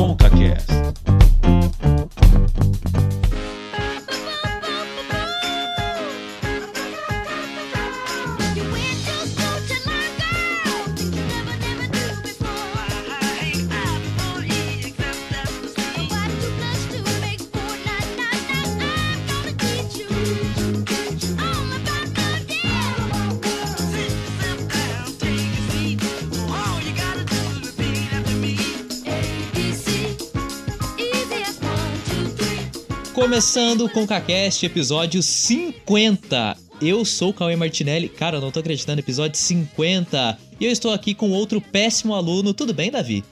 ConcaCast. Começando com o CaCast, episódio 50. Eu sou o Cauê Martinelli. Cara, eu não tô acreditando, episódio 50. E eu estou aqui com outro péssimo aluno. Tudo bem, Davi?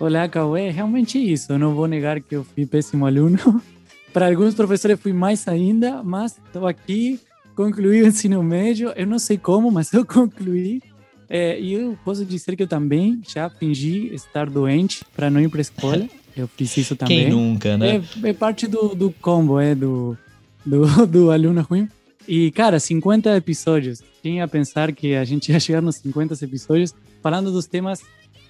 Olá, Cauê. Realmente é isso. Eu não vou negar que eu fui péssimo aluno. Para alguns professores fui mais ainda, mas estou aqui, concluí o ensino médio. Eu não sei como, mas eu concluí. É, e eu posso dizer que eu também já fingi estar doente para não ir para a escola. Eu fiz isso também. Quem nunca, né? É, é parte do, do combo, é do, do, do aluno ruim. E, cara, 50 episódios. Quem ia pensar que a gente ia chegar nos 50 episódios falando dos temas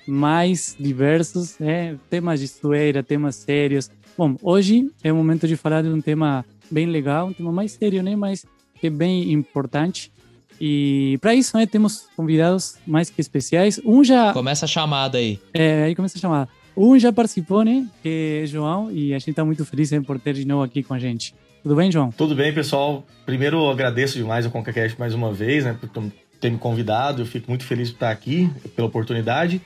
mais diversos, né? Temas de zoeira, temas sérios. Bom, hoje é o momento de falar de um tema bem legal, um tema mais sério, né? Mas que é bem importante. E para isso, né, temos convidados mais que especiais. Um já. Começa a chamada aí. É, aí começa a chamar. Um já participou, né? Que é João, e a gente está muito feliz né, por ter de novo aqui com a gente. Tudo bem, João? Tudo bem, pessoal. Primeiro, agradeço demais ao ConcaCast mais uma vez, né, por ter me convidado. Eu fico muito feliz por estar aqui, pela oportunidade.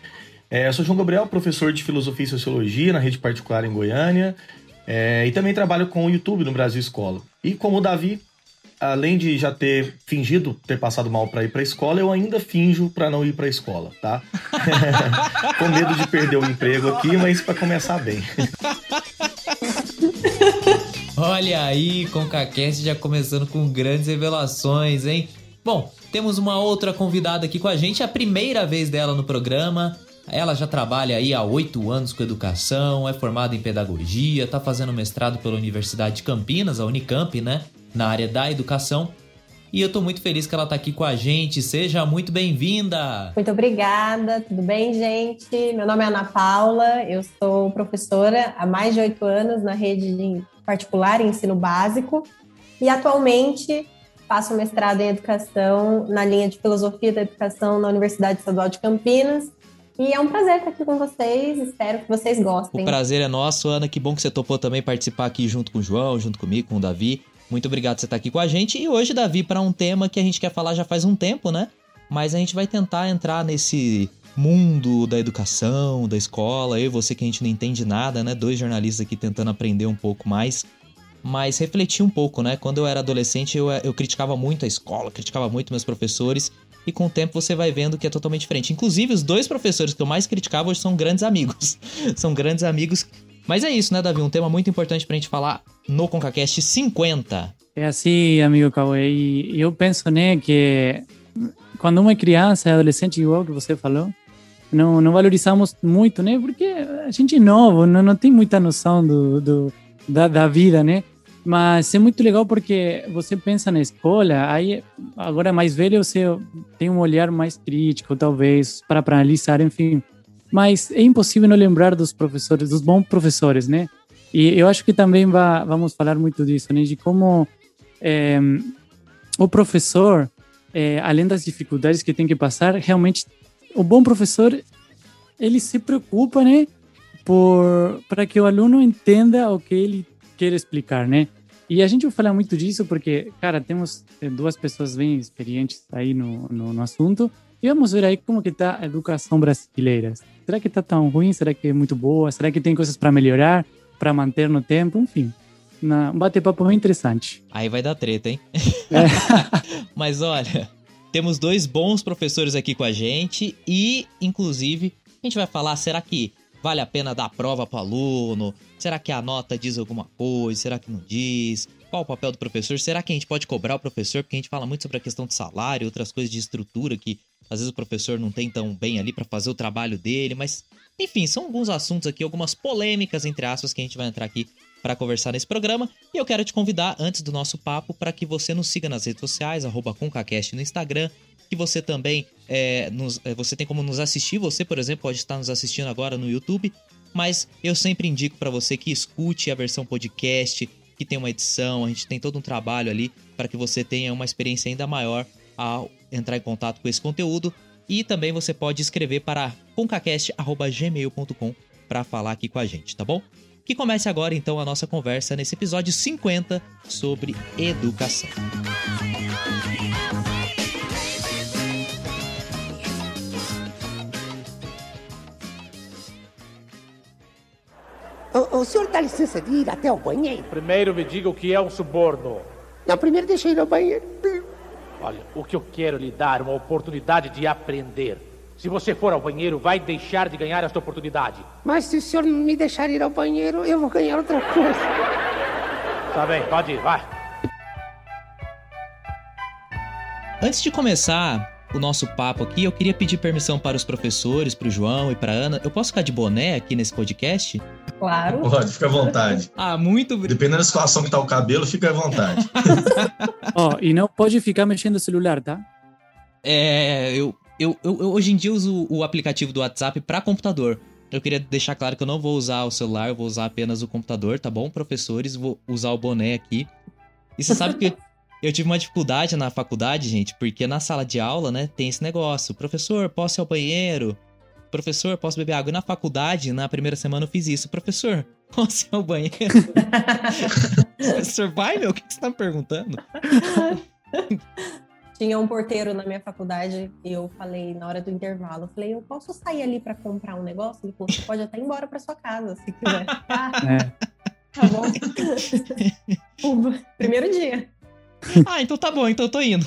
É, eu sou João Gabriel, professor de Filosofia e Sociologia na rede particular em Goiânia. É, e também trabalho com o YouTube no Brasil Escola. E como o Davi, além de já ter fingido ter passado mal para ir para a escola, eu ainda finjo para não ir para a escola, tá? com medo de perder o emprego aqui, mas para começar bem. Olha aí, com o CaCast já começando com grandes revelações, hein? Bom, temos uma outra convidada aqui com a gente, a primeira vez dela no programa. Ela já trabalha aí há oito anos com educação, é formada em pedagogia, tá fazendo mestrado pela Universidade de Campinas, a Unicamp, né? Na área da educação. E eu tô muito feliz que ela tá aqui com a gente. Seja muito bem-vinda! Muito obrigada, tudo bem, gente? Meu nome é Ana Paula, eu sou professora há mais de oito anos na rede particular em ensino básico e atualmente faço mestrado em educação na linha de filosofia da educação na Universidade Estadual de Campinas e é um prazer estar aqui com vocês, espero que vocês gostem. O prazer é nosso, Ana. Que bom que você topou também participar aqui junto com o João, junto comigo, com o Davi. Muito obrigado por você estar aqui com a gente. E hoje, Davi, para um tema que a gente quer falar já faz um tempo, né? Mas a gente vai tentar entrar nesse mundo da educação, da escola. Eu e você que a gente não entende nada, né? Dois jornalistas aqui tentando aprender um pouco mais. Mas refletir um pouco, né? Quando eu era adolescente, eu, eu criticava muito a escola, criticava muito meus professores e com o tempo você vai vendo que é totalmente diferente. Inclusive, os dois professores que eu mais criticava hoje são grandes amigos. são grandes amigos. Mas é isso, né, Davi? Um tema muito importante pra gente falar no ConcaCast 50. É assim, amigo Cauê. E eu penso, né, que quando uma criança, adolescente, igual que você falou, não, não valorizamos muito, né? Porque a gente é novo, não, não tem muita noção do, do da, da vida, né? Mas é muito legal porque você pensa na escola, aí agora mais velho você tem um olhar mais crítico, talvez, para analisar, enfim. Mas é impossível não lembrar dos professores, dos bons professores, né? E eu acho que também vai, vamos falar muito disso, né? De como é, o professor, é, além das dificuldades que tem que passar, realmente o bom professor ele se preocupa, né? Por para que o aluno entenda o que ele quer explicar, né? E a gente vai falar muito disso porque, cara, temos duas pessoas bem experientes aí no, no, no assunto e vamos ver aí como que tá a educação brasileira. Será que tá tão ruim? Será que é muito boa? Será que tem coisas para melhorar, para manter no tempo? Enfim, na, um bate-papo bem interessante. Aí vai dar treta, hein? É. Mas olha, temos dois bons professores aqui com a gente e, inclusive, a gente vai falar, será que Vale a pena dar prova para o aluno? Será que a nota diz alguma coisa? Será que não diz? Qual o papel do professor? Será que a gente pode cobrar o professor? Porque a gente fala muito sobre a questão de salário, outras coisas de estrutura que às vezes o professor não tem tão bem ali para fazer o trabalho dele, mas enfim, são alguns assuntos aqui, algumas polêmicas entre aspas que a gente vai entrar aqui para conversar nesse programa. E eu quero te convidar antes do nosso papo para que você nos siga nas redes sociais, @concacast no Instagram, que você também é, nos, é, você tem como nos assistir. Você, por exemplo, pode estar nos assistindo agora no YouTube. mas eu sempre indico para você que escute a versão podcast, que tem uma edição, a gente tem todo um trabalho ali para que você tenha uma experiência ainda maior ao entrar em contato com esse conteúdo. E também você pode escrever para concacast.gmail.com para falar aqui com a gente, tá bom? Que comece agora então a nossa conversa nesse episódio 50 sobre educação. O, o senhor dá licença de ir até o banheiro? Primeiro me diga o que é um suborno. Não, primeiro deixa eu ir ao banheiro. Olha, o que eu quero lhe dar é uma oportunidade de aprender. Se você for ao banheiro, vai deixar de ganhar esta oportunidade. Mas se o senhor não me deixar ir ao banheiro, eu vou ganhar outra coisa. Tá bem, pode ir, vai. Antes de começar o nosso papo aqui, eu queria pedir permissão para os professores, para o João e para Ana. Eu posso ficar de boné aqui nesse podcast? Claro. Pode, fica à vontade. Ah, muito obrigado. Dependendo da situação que tá o cabelo, fica à vontade. Ó, e não pode ficar mexendo no celular, tá? É, eu, eu, eu, eu hoje em dia uso o aplicativo do WhatsApp para computador. Eu queria deixar claro que eu não vou usar o celular, eu vou usar apenas o computador, tá bom, professores? Vou usar o boné aqui. E você sabe que eu tive uma dificuldade na faculdade, gente, porque na sala de aula, né, tem esse negócio. Professor, posso ir ao banheiro? Professor, posso beber água? E na faculdade, na primeira semana, eu fiz isso. Professor, posso ir ao banheiro? Professor, vai, meu, o que você tá me perguntando? Tinha um porteiro na minha faculdade e eu falei na hora do intervalo, eu falei, eu posso sair ali para comprar um negócio? Ele falou, você pode até ir embora para sua casa, se quiser. Ah, É. tá bom. Primeiro dia. Ah, então tá bom, então eu tô indo.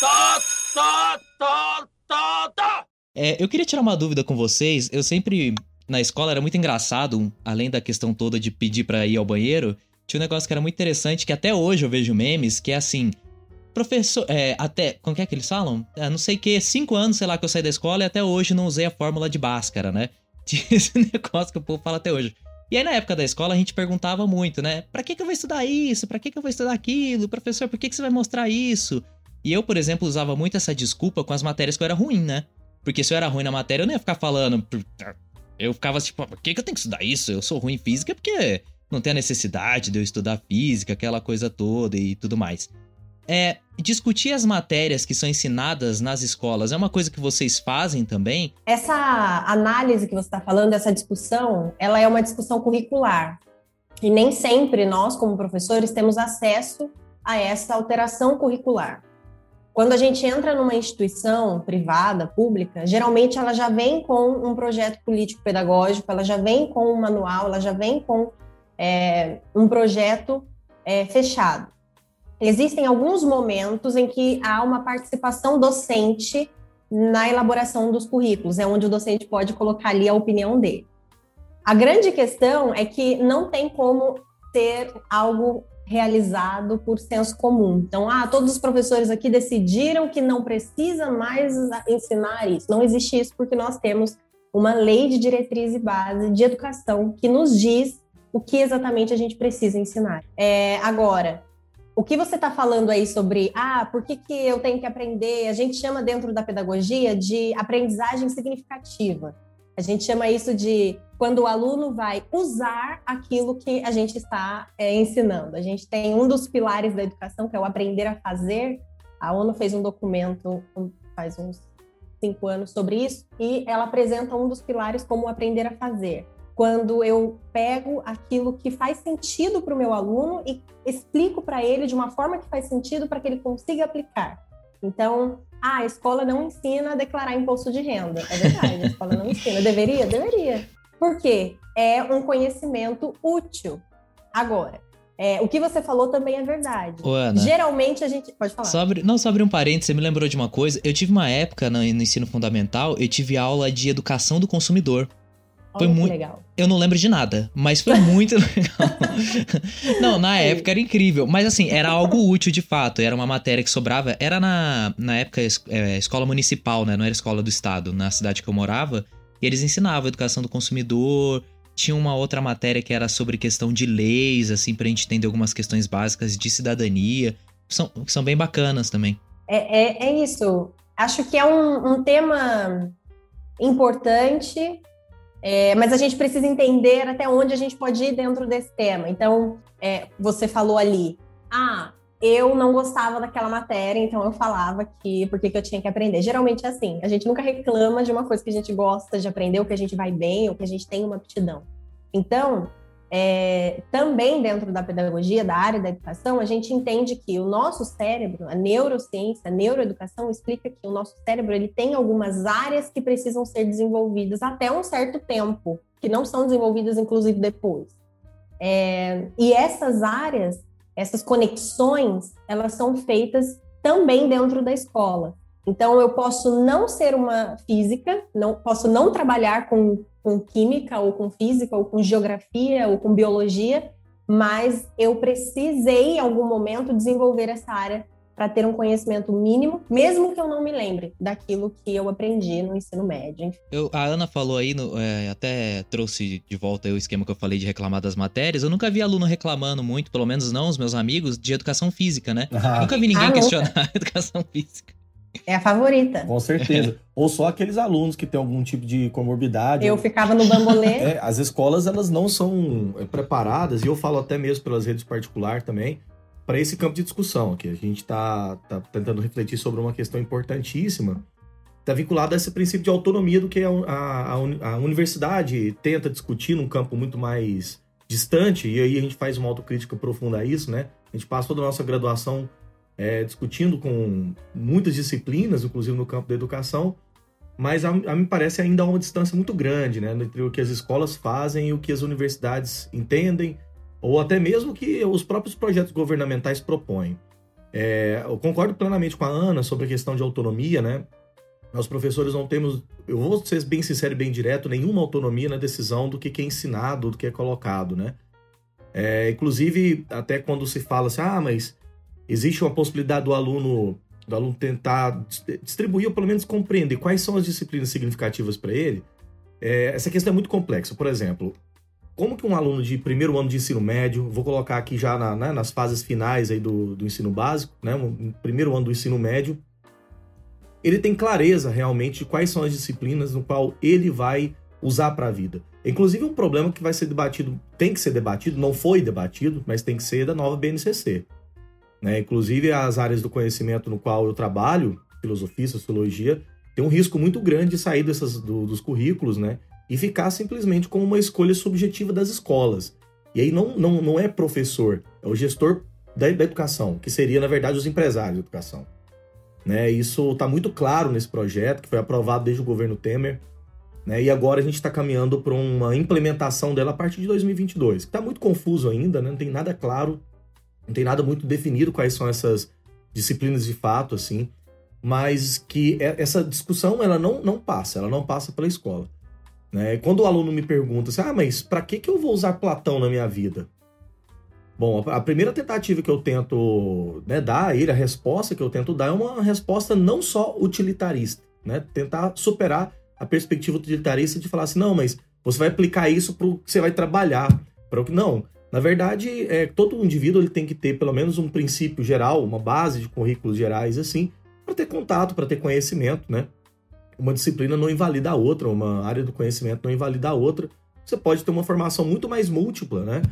Tó, tó, tó, tó, tó. É, eu queria tirar uma dúvida com vocês. Eu sempre, na escola, era muito engraçado, além da questão toda de pedir pra ir ao banheiro, tinha um negócio que era muito interessante, que até hoje eu vejo memes, que é assim. Professor, é, até, como que é que eles falam? É, não sei o que, cinco anos, sei lá, que eu saí da escola e até hoje não usei a fórmula de Bhaskara, né? Tinha esse negócio que o povo fala até hoje. E aí, na época da escola, a gente perguntava muito, né? Pra que, que eu vou estudar isso? Pra que, que eu vou estudar aquilo? Professor, por que, que você vai mostrar isso? E eu, por exemplo, usava muito essa desculpa com as matérias que eu era ruim, né? Porque se eu era ruim na matéria, eu não ia ficar falando. Eu ficava tipo, por que, que eu tenho que estudar isso? Eu sou ruim em física porque não tem a necessidade de eu estudar física, aquela coisa toda e tudo mais. É, discutir as matérias que são ensinadas nas escolas é uma coisa que vocês fazem também? Essa análise que você está falando, essa discussão, ela é uma discussão curricular. E nem sempre nós, como professores, temos acesso a essa alteração curricular. Quando a gente entra numa instituição privada, pública, geralmente ela já vem com um projeto político-pedagógico, ela já vem com um manual, ela já vem com é, um projeto é, fechado. Existem alguns momentos em que há uma participação docente na elaboração dos currículos, é onde o docente pode colocar ali a opinião dele. A grande questão é que não tem como ter algo realizado por senso comum. Então, ah, todos os professores aqui decidiram que não precisa mais ensinar isso. Não existe isso porque nós temos uma lei de diretriz e base de educação que nos diz o que exatamente a gente precisa ensinar. É, agora, o que você está falando aí sobre, ah, por que, que eu tenho que aprender? A gente chama dentro da pedagogia de aprendizagem significativa. A gente chama isso de quando o aluno vai usar aquilo que a gente está é, ensinando. A gente tem um dos pilares da educação, que é o aprender a fazer. A ONU fez um documento faz uns cinco anos sobre isso, e ela apresenta um dos pilares como aprender a fazer. Quando eu pego aquilo que faz sentido para o meu aluno e explico para ele de uma forma que faz sentido para que ele consiga aplicar. Então, ah, a escola não ensina a declarar imposto de renda. É verdade, a escola não ensina. Deveria? Deveria. Por quê? É um conhecimento útil. Agora, é, o que você falou também é verdade. Ô, Ana. Geralmente a gente. Pode falar. Só abri- não, só abrir um parênteses, você me lembrou de uma coisa. Eu tive uma época no, no ensino fundamental, eu tive aula de educação do consumidor. Foi muito- legal. Eu não lembro de nada, mas foi muito legal. não, na época era incrível. Mas assim, era algo útil de fato. Era uma matéria que sobrava. Era na, na época é, escola municipal, né? Não era escola do estado, na cidade que eu morava. E eles ensinavam educação do consumidor. Tinha uma outra matéria que era sobre questão de leis, assim, pra gente entender algumas questões básicas de cidadania. São, que são bem bacanas também. É, é, é isso. Acho que é um, um tema importante, é, mas a gente precisa entender até onde a gente pode ir dentro desse tema. Então, é, você falou ali, ah, eu não gostava daquela matéria, então eu falava que por que eu tinha que aprender. Geralmente é assim, a gente nunca reclama de uma coisa que a gente gosta de aprender, ou que a gente vai bem, ou que a gente tem uma aptidão. Então, é, também dentro da pedagogia, da área da educação, a gente entende que o nosso cérebro, a neurociência, a neuroeducação explica que o nosso cérebro ele tem algumas áreas que precisam ser desenvolvidas até um certo tempo, que não são desenvolvidas inclusive depois. É, e essas áreas, essas conexões, elas são feitas também dentro da escola. Então, eu posso não ser uma física, não posso não trabalhar com, com química, ou com física, ou com geografia, ou com biologia, mas eu precisei, em algum momento, desenvolver essa área para ter um conhecimento mínimo, mesmo que eu não me lembre daquilo que eu aprendi no ensino médio. Eu, a Ana falou aí, no, é, até trouxe de volta o esquema que eu falei de reclamar das matérias. Eu nunca vi aluno reclamando muito, pelo menos não os meus amigos, de educação física, né? Ah. Nunca vi ninguém ah, questionar a educação física. É a favorita. Com certeza. Ou só aqueles alunos que têm algum tipo de comorbidade. Eu ficava no bambolê. É, as escolas, elas não são é, preparadas, e eu falo até mesmo pelas redes particulares também, para esse campo de discussão aqui. A gente está tá tentando refletir sobre uma questão importantíssima, está vinculada a esse princípio de autonomia do que a, a, a, universidade tenta discutir num campo muito mais distante, e aí a gente faz uma autocrítica profunda a isso, né? A gente passa toda a nossa graduação é, discutindo com muitas disciplinas, inclusive no campo da educação, mas a, a me parece ainda há uma distância muito grande né, entre o que as escolas fazem e o que as universidades entendem, ou até mesmo que os próprios projetos governamentais propõem. É, eu concordo plenamente com a Ana sobre a questão de autonomia, né? Nós professores não temos, eu vou ser bem sincero e bem direto, nenhuma autonomia na decisão do que é ensinado, do que é colocado, né? É, inclusive, até quando se fala assim, ah, mas existe uma possibilidade do aluno do aluno tentar distribuir ou pelo menos compreender quais são as disciplinas significativas para ele, é, essa questão é muito complexa. Por exemplo, como que um aluno de primeiro ano de ensino médio, vou colocar aqui já na, né, nas fases finais aí do, do ensino básico, né, um, primeiro ano do ensino médio, ele tem clareza realmente de quais são as disciplinas no qual ele vai usar para a vida. Inclusive um problema que vai ser debatido, tem que ser debatido, não foi debatido, mas tem que ser da nova BNCC. Né? Inclusive, as áreas do conhecimento no qual eu trabalho, filosofia, sociologia, tem um risco muito grande de sair dessas, do, dos currículos né? e ficar simplesmente como uma escolha subjetiva das escolas. E aí não, não, não é professor, é o gestor da, da educação, que seria, na verdade, os empresários da educação. Né? Isso está muito claro nesse projeto, que foi aprovado desde o governo Temer. Né? E agora a gente está caminhando para uma implementação dela a partir de 2022, que está muito confuso ainda, né? não tem nada claro não tem nada muito definido quais são essas disciplinas de fato, assim, mas que é, essa discussão ela não, não passa, ela não passa pela escola. Né? Quando o aluno me pergunta assim, ah, mas para que, que eu vou usar Platão na minha vida? Bom, a primeira tentativa que eu tento né, dar a ele, a resposta que eu tento dar é uma resposta não só utilitarista, né? Tentar superar a perspectiva utilitarista de falar assim, não, mas você vai aplicar isso para o que você vai trabalhar, para o que não. Na verdade, é, todo indivíduo ele tem que ter pelo menos um princípio geral, uma base de currículos gerais assim, para ter contato, para ter conhecimento, né? Uma disciplina não invalida a outra, uma área do conhecimento não invalida a outra. Você pode ter uma formação muito mais múltipla, né?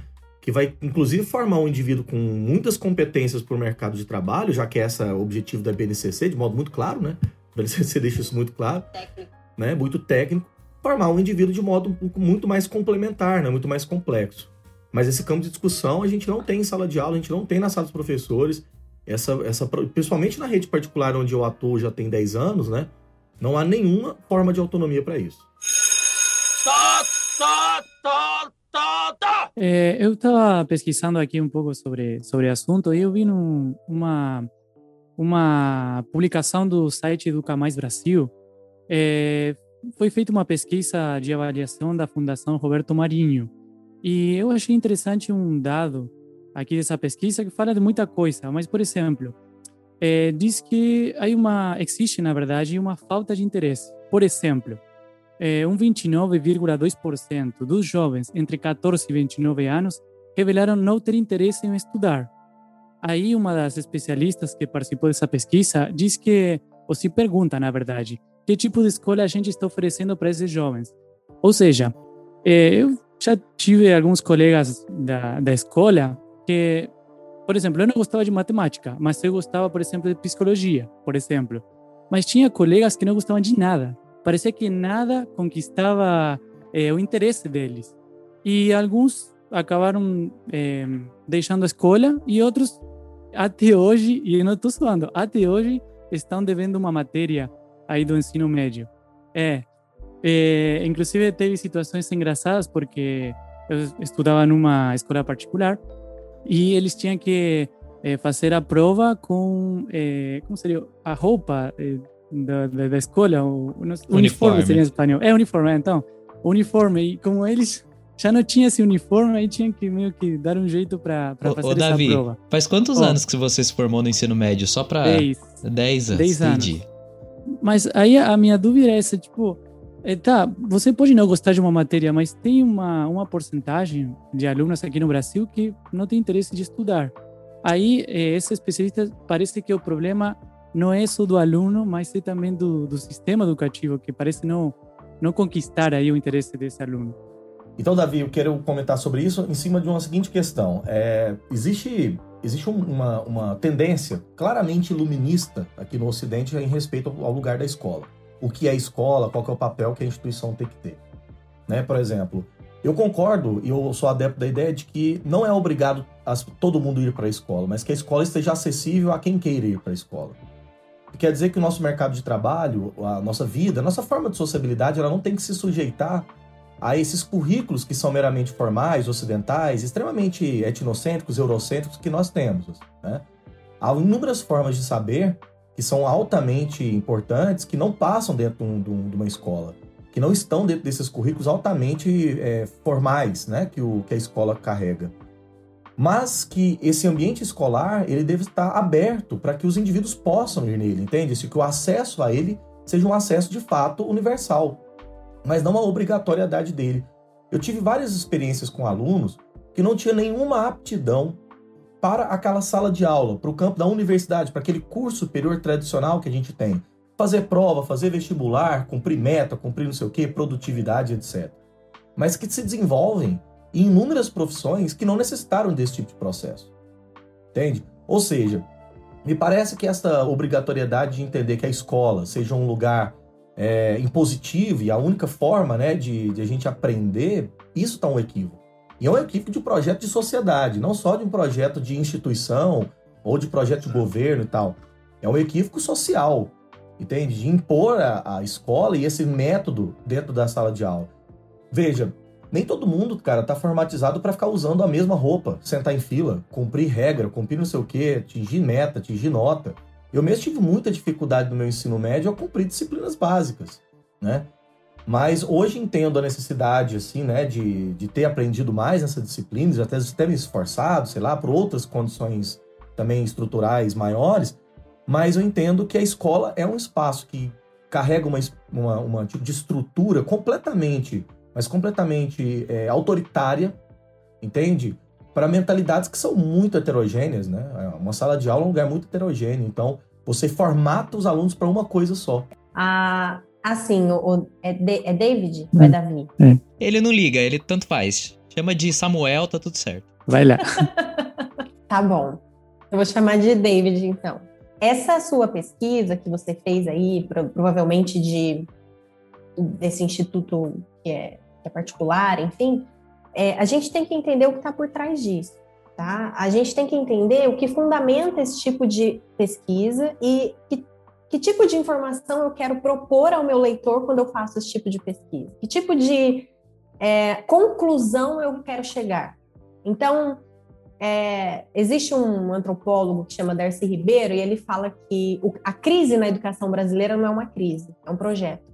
Que vai, inclusive, formar um indivíduo com muitas competências para o mercado de trabalho, já que esse é o objetivo da BNCC, de modo muito claro, né? A BNCC deixa isso muito claro. Técnico. Né? Muito técnico. Formar um indivíduo de modo muito mais complementar, né? Muito mais complexo. Mas esse campo de discussão a gente não tem em sala de aula, a gente não tem na sala dos professores. Essa, essa, principalmente na rede particular onde eu atuo já tem 10 anos, né? Não há nenhuma forma de autonomia para isso. É, eu estava pesquisando aqui um pouco sobre sobre o assunto e eu vi num, uma uma publicação do site Educa Mais Brasil. É, foi feita uma pesquisa de avaliação da Fundação Roberto Marinho e eu achei interessante um dado aqui dessa pesquisa que fala de muita coisa, mas, por exemplo, é, diz que há uma, existe, na verdade, uma falta de interesse. Por exemplo, é, um 29,2% dos jovens entre 14 e 29 anos revelaram não ter interesse em estudar. Aí, uma das especialistas que participou dessa pesquisa diz que, ou se pergunta, na verdade, que tipo de escola a gente está oferecendo para esses jovens. Ou seja, é, eu já tive alguns colegas da, da escola que, por exemplo, eu não gostava de matemática, mas eu gostava, por exemplo, de psicologia, por exemplo. Mas tinha colegas que não gostavam de nada. Parecia que nada conquistava é, o interesse deles. E alguns acabaram é, deixando a escola e outros até hoje, e não estou falando, até hoje estão devendo uma matéria aí do ensino médio. É, é, inclusive teve situações engraçadas porque eu estudava numa escola particular e eles tinham que é, fazer a prova com, é, como seria, a roupa é, da, da, da, escola, o, uniforme, uniforme seria em espanhol. É uniforme, então, uniforme. E como eles já não tinha esse uniforme, aí tinha que meio que dar um jeito para fazer ô, Davi, essa prova. Faz quantos oh, anos que você se formou no ensino médio? Só para 10. 10 anos. 10 anos. Mas aí a minha dúvida é essa, tipo, é, tá, você pode não gostar de uma matéria, mas tem uma, uma porcentagem de alunos aqui no Brasil que não tem interesse de estudar. Aí, é, esse especialista parece que o problema não é só do aluno, mas é também do, do sistema educativo, que parece não, não conquistar aí o interesse desse aluno. Então, Davi, eu quero comentar sobre isso em cima de uma seguinte questão. É, existe existe uma, uma tendência claramente iluminista aqui no Ocidente em respeito ao lugar da escola o que é escola, qual é o papel que a instituição tem que ter. Né? Por exemplo, eu concordo e eu sou adepto da ideia de que não é obrigado a todo mundo ir para a escola, mas que a escola esteja acessível a quem queira ir para a escola. Quer dizer que o nosso mercado de trabalho, a nossa vida, a nossa forma de sociabilidade, ela não tem que se sujeitar a esses currículos que são meramente formais, ocidentais, extremamente etnocêntricos, eurocêntricos que nós temos. Né? Há inúmeras formas de saber que são altamente importantes, que não passam dentro de, um, uma escola, que não estão dentro desses currículos altamente é, formais, né, que, o, que a escola carrega. Mas que esse ambiente escolar ele deve estar aberto para que os indivíduos possam ir nele, entende? Se que o acesso a ele seja um acesso de fato universal, mas não a obrigatoriedade dele. Eu tive várias experiências com alunos que não tinham nenhuma aptidão para aquela sala de aula, para o campo da universidade, para aquele curso superior tradicional que a gente tem. Fazer prova, fazer vestibular, cumprir meta, cumprir não sei o que, produtividade, etc. Mas que se desenvolvem em inúmeras profissões que não necessitaram desse tipo de processo. Entende? Ou seja, me parece que essa obrigatoriedade de entender que a escola seja um lugar é, impositivo e a única forma né, de, de a gente aprender, isso está um equívoco. E é um equipe de projeto de sociedade, não só de um projeto de instituição ou de projeto de governo e tal. É um equívoco social, entende? De impor a, a escola e esse método dentro da sala de aula. Veja, nem todo mundo, cara, tá formatizado para ficar usando a mesma roupa, sentar em fila, cumprir regra, cumprir não sei o quê, atingir meta, atingir nota. Eu mesmo tive muita dificuldade no meu ensino médio a cumprir disciplinas básicas, né? Mas hoje entendo a necessidade, assim, né, de, de ter aprendido mais nessa disciplina, de até ter me esforçado, sei lá, por outras condições também estruturais maiores, mas eu entendo que a escola é um espaço que carrega uma, uma, uma tipo de estrutura completamente, mas completamente é, autoritária, entende? Para mentalidades que são muito heterogêneas, né? Uma sala de aula é um lugar muito heterogêneo, então você formata os alunos para uma coisa só. A, Assim, o, o é, de, é David ou é, é Davi? É. Ele não liga, ele tanto faz. Chama de Samuel, tá tudo certo. Vai lá. tá bom. Eu vou chamar de David, então. Essa sua pesquisa que você fez aí, provavelmente de desse instituto que é, que é particular, enfim, é, a gente tem que entender o que está por trás disso. Tá? A gente tem que entender o que fundamenta esse tipo de pesquisa e que que tipo de informação eu quero propor ao meu leitor quando eu faço esse tipo de pesquisa? Que tipo de é, conclusão eu quero chegar? Então, é, existe um antropólogo que chama Darcy Ribeiro e ele fala que o, a crise na educação brasileira não é uma crise, é um projeto.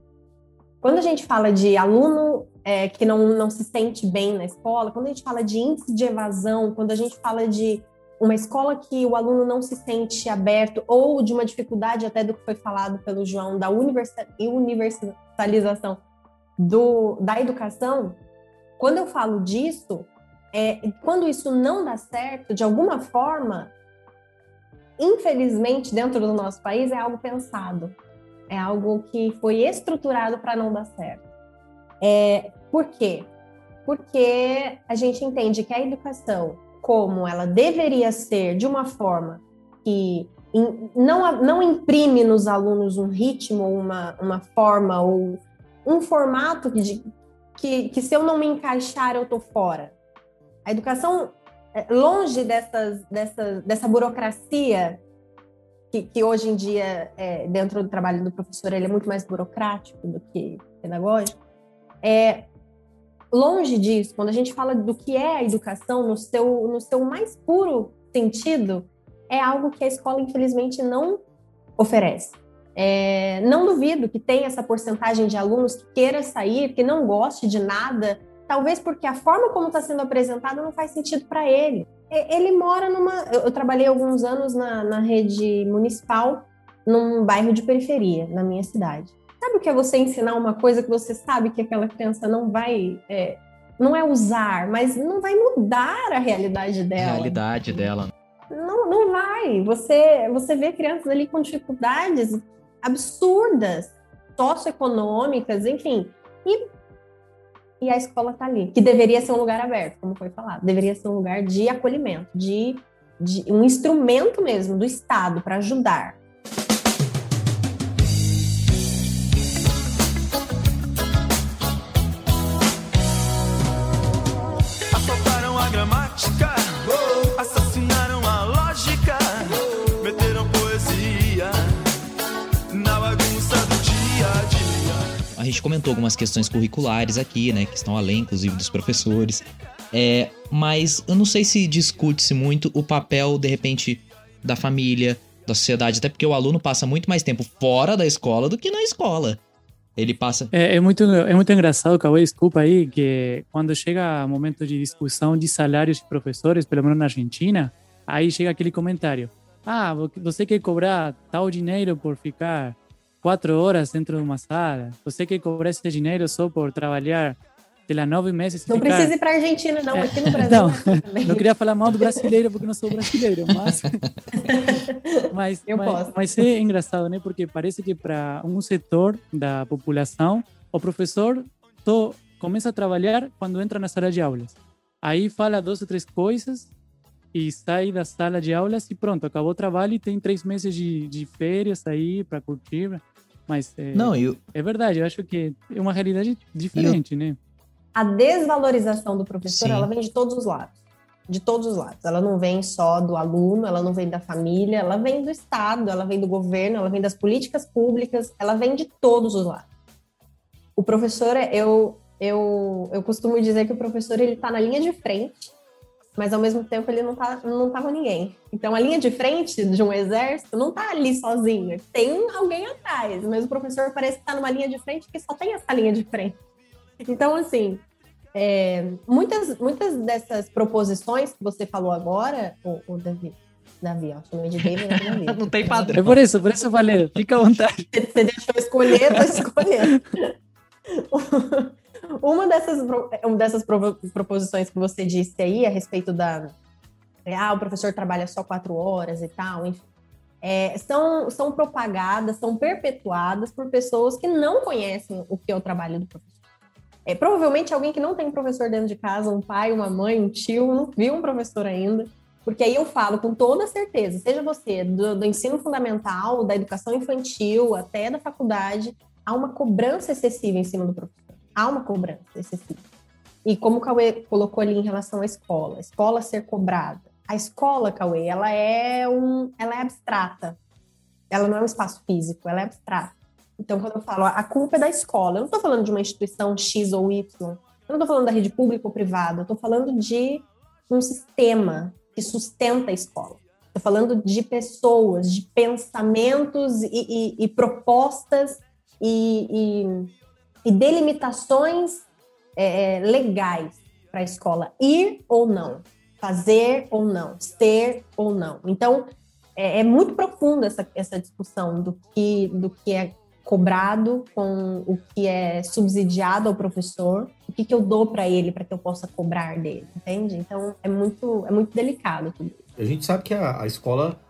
Quando a gente fala de aluno é, que não, não se sente bem na escola, quando a gente fala de índice de evasão, quando a gente fala de uma escola que o aluno não se sente aberto ou de uma dificuldade até do que foi falado pelo João da universalização do, da educação, quando eu falo disso, é, quando isso não dá certo, de alguma forma, infelizmente, dentro do nosso país, é algo pensado. É algo que foi estruturado para não dar certo. É, por quê? Porque a gente entende que a educação, como ela deveria ser de uma forma que não, não imprime nos alunos um ritmo, uma, uma forma ou um formato de, que, que se eu não me encaixar eu tô fora. A educação, é, longe dessas, dessas, dessa burocracia que, que hoje em dia, é, dentro do trabalho do professor, ele é muito mais burocrático do que pedagógico, é, longe disso, quando a gente fala do que é a educação no seu, no seu mais puro sentido, é algo que a escola, infelizmente, não oferece. É, não duvido que tenha essa porcentagem de alunos que queira sair, que não goste de nada, talvez porque a forma como está sendo apresentado não faz sentido para ele. Ele mora numa. Eu, trabalhei alguns anos na, na rede municipal, num bairro de periferia, na minha cidade. Sabe o que é você ensinar uma coisa que você sabe que aquela criança não vai. É, não é usar, mas não vai mudar a realidade dela. Realidade dela. Não, não vai. Você, você vê crianças ali com dificuldades absurdas, socioeconômicas, enfim. E, e a escola está ali, que deveria ser um lugar aberto, como foi falado. Deveria ser um lugar de acolhimento, de, de um instrumento mesmo do Estado para ajudar. Gente comentou algumas questões curriculares aqui, né? Que estão além, inclusive, dos professores. É, mas eu não sei se discute-se muito o papel, de repente, da família, da sociedade, até porque o aluno passa muito mais tempo fora da escola do que na escola. Ele passa. É, é muito, é muito engraçado, Cauê, desculpa aí, que quando chega o momento de discussão de salários de professores, pelo menos na Argentina, aí chega aquele comentário: ah, você quer cobrar tal dinheiro por ficar quatro horas dentro de uma sala. Você quer cobrar esse dinheiro só por trabalhar de lá nove meses. Não ficar... precisa ir para a Argentina, não. Aqui no Brasil. Não, não queria falar mal do brasileiro porque não sou brasileiro, mas. mas, Eu mas, posso. mas é engraçado, né? Porque parece que para um setor da população, o professor só começa a trabalhar quando entra na sala de aulas. Aí fala duas ou três coisas e sai da sala de aulas e pronto, acabou o trabalho e tem três meses de, de férias aí para curtir. Mas é, Não, eu... é verdade, eu acho que é uma realidade diferente, eu... né? A desvalorização do professor, Sim. ela vem de todos os lados. De todos os lados. Ela não vem só do aluno, ela não vem da família, ela vem do Estado, ela vem do governo, ela vem das políticas públicas, ela vem de todos os lados. O professor, eu, eu, eu costumo dizer que o professor ele está na linha de frente mas ao mesmo tempo ele não tá, não tá com ninguém. Então a linha de frente de um exército não tá ali sozinha, tem alguém atrás, mas o professor parece que tá numa linha de frente que só tem essa linha de frente. Então, assim, é, muitas, muitas dessas proposições que você falou agora, o, o Davi, Davi, ó, chamei de David, não Davi. não tem padrão. É por isso, por isso valeu, fica à vontade. Você deixou escolher, tô escolhendo. Uma dessas, uma dessas proposições que você disse aí a respeito da. É, ah, o professor trabalha só quatro horas e tal, enfim. É, são, são propagadas, são perpetuadas por pessoas que não conhecem o que é o trabalho do professor. É, provavelmente alguém que não tem professor dentro de casa, um pai, uma mãe, um tio, não viu um professor ainda. Porque aí eu falo com toda certeza, seja você do, do ensino fundamental, da educação infantil, até da faculdade, há uma cobrança excessiva em cima do professor há uma cobrança excessiva. E como o Cauê colocou ali em relação à escola, a escola ser cobrada. A escola, Cauê, ela é, um, ela é abstrata. Ela não é um espaço físico, ela é abstrata. Então, quando eu falo a culpa é da escola, eu não estou falando de uma instituição X ou Y, eu não estou falando da rede pública ou privada, eu estou falando de um sistema que sustenta a escola. Estou falando de pessoas, de pensamentos e, e, e propostas e, e delimitações é, é legais para a escola ir ou não, fazer ou não, ser ou não. Então, é, é, muito profunda essa, essa discussão do que, do que é cobrado com o que é subsidiado ao professor, o que, que eu dou para ele para que eu possa cobrar dele, entende? Então, é muito, é muito delicado tudo A gente sabe que a, a escola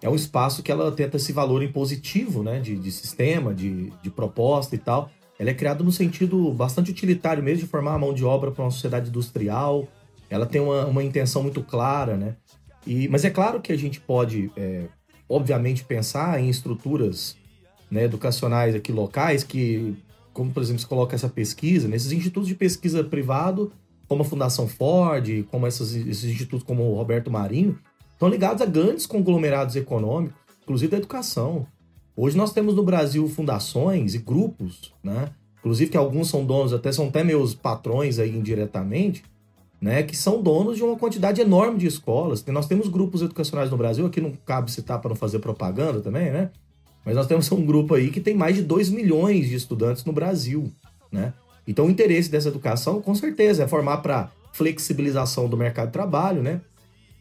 é um espaço que ela tenta esse valor impositivo, né, de, de sistema, de, de proposta e tal. Ela é criada no sentido bastante utilitário mesmo, de formar a mão de obra para uma sociedade industrial. Ela tem uma, uma intenção muito clara, né? E, mas é claro que a gente pode, é, obviamente, pensar em estruturas né, educacionais aqui locais que, como por exemplo, se coloca essa pesquisa, nesses institutos de pesquisa privado, como a Fundação Ford, como essas, esses institutos como o Roberto Marinho, estão ligados a grandes conglomerados econômicos, inclusive da educação. Hoje nós temos no Brasil fundações e grupos, né? Inclusive que alguns são donos, até são até meus patrões aí indiretamente, né? Que são donos de uma quantidade enorme de escolas. Nós temos grupos educacionais no Brasil, aqui não cabe citar para não fazer propaganda também, né? Mas nós temos um grupo aí que tem mais de 2 milhões de estudantes no Brasil, né? Então o interesse dessa educação, com certeza, é formar para flexibilização do mercado de trabalho, né?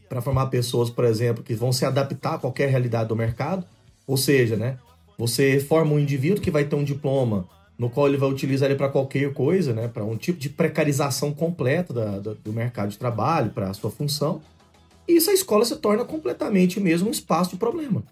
Para formar pessoas, por exemplo, que vão se adaptar a qualquer realidade do mercado. Ou seja, né? Você forma um indivíduo que vai ter um diploma no qual ele vai utilizar ele para qualquer coisa, né? Para um tipo de precarização completa da, da, do mercado de trabalho, para a sua função. E isso a escola se torna completamente mesmo um espaço de problema.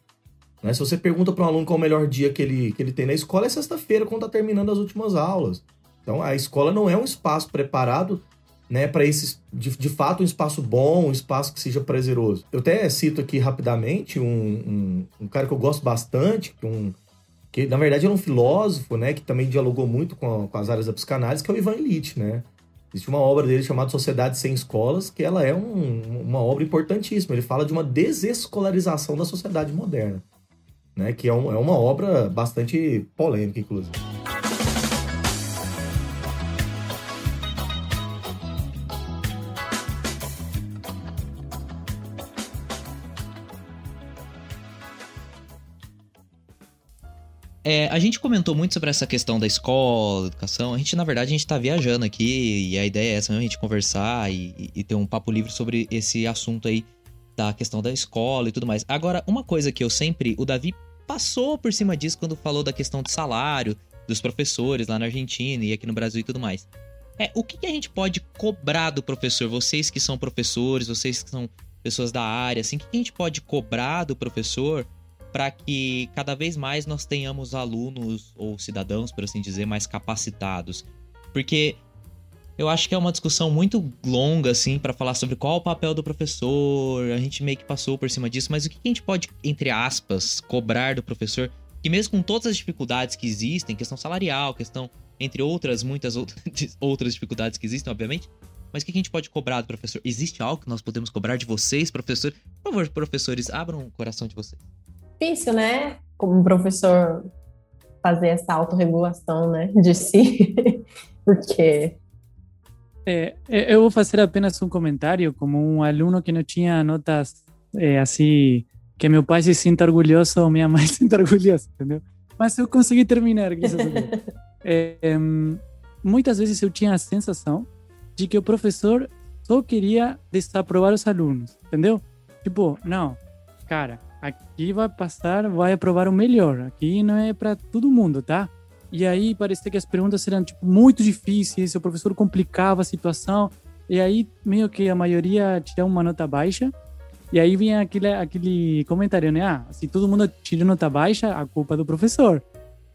Né? Se você pergunta para um aluno qual é o melhor dia que ele, que ele tem na escola, é sexta-feira, quando está terminando as últimas aulas. Então, a escola não é um espaço preparado né, para esse, de, de fato, um espaço bom, um espaço que seja prazeroso. Eu até cito aqui rapidamente um, um, um cara que eu gosto bastante, que, um, que na verdade era um filósofo, né, que também dialogou muito com, a, com as áreas da psicanálise, que é o Ivan Illich, né? Existe uma obra dele chamada Sociedade Sem Escolas, que ela é um, uma obra importantíssima. Ele fala de uma desescolarização da sociedade moderna, né? Que é, um, é uma obra bastante polêmica, inclusive. É, a gente comentou muito sobre essa questão da escola, educação. A gente, na verdade, a gente tá viajando aqui e a ideia é essa mesmo, a gente conversar e, e ter um papo livre sobre esse assunto aí da questão da escola e tudo mais. Agora, uma coisa que eu sempre. O Davi passou por cima disso quando falou da questão de salário dos professores lá na Argentina e aqui no Brasil e tudo mais. É, o que, que a gente pode cobrar do professor? Vocês que são professores, vocês que são pessoas da área, assim, o que, que a gente pode cobrar do professor para que cada vez mais nós tenhamos alunos ou cidadãos, por assim dizer, mais capacitados. Porque eu acho que é uma discussão muito longa, assim, para falar sobre qual é o papel do professor. A gente meio que passou por cima disso, mas o que a gente pode, entre aspas, cobrar do professor? Que mesmo com todas as dificuldades que existem, questão salarial, questão, entre outras, muitas outras dificuldades que existem, obviamente, mas o que a gente pode cobrar do professor? Existe algo que nós podemos cobrar de vocês, professor? Por favor, professores, abram o coração de vocês difícil, né? Como professor fazer essa autorregulação, né, de si, porque é, eu vou fazer apenas um comentário como um aluno que não tinha notas é, assim que meu pai se sinta orgulhoso ou minha mãe se sinta orgulhosa, entendeu? Mas eu consegui terminar. é, muitas vezes eu tinha a sensação de que o professor só queria desaprovar os alunos, entendeu? Tipo, não, cara, aqui vai passar, vai aprovar o melhor. Aqui não é para todo mundo, tá? E aí parecia que as perguntas eram tipo muito difíceis, o professor complicava a situação. E aí meio que a maioria tirava uma nota baixa. E aí vinha aquele, aquele comentário, né? Ah, se todo mundo tira nota baixa, a culpa é do professor.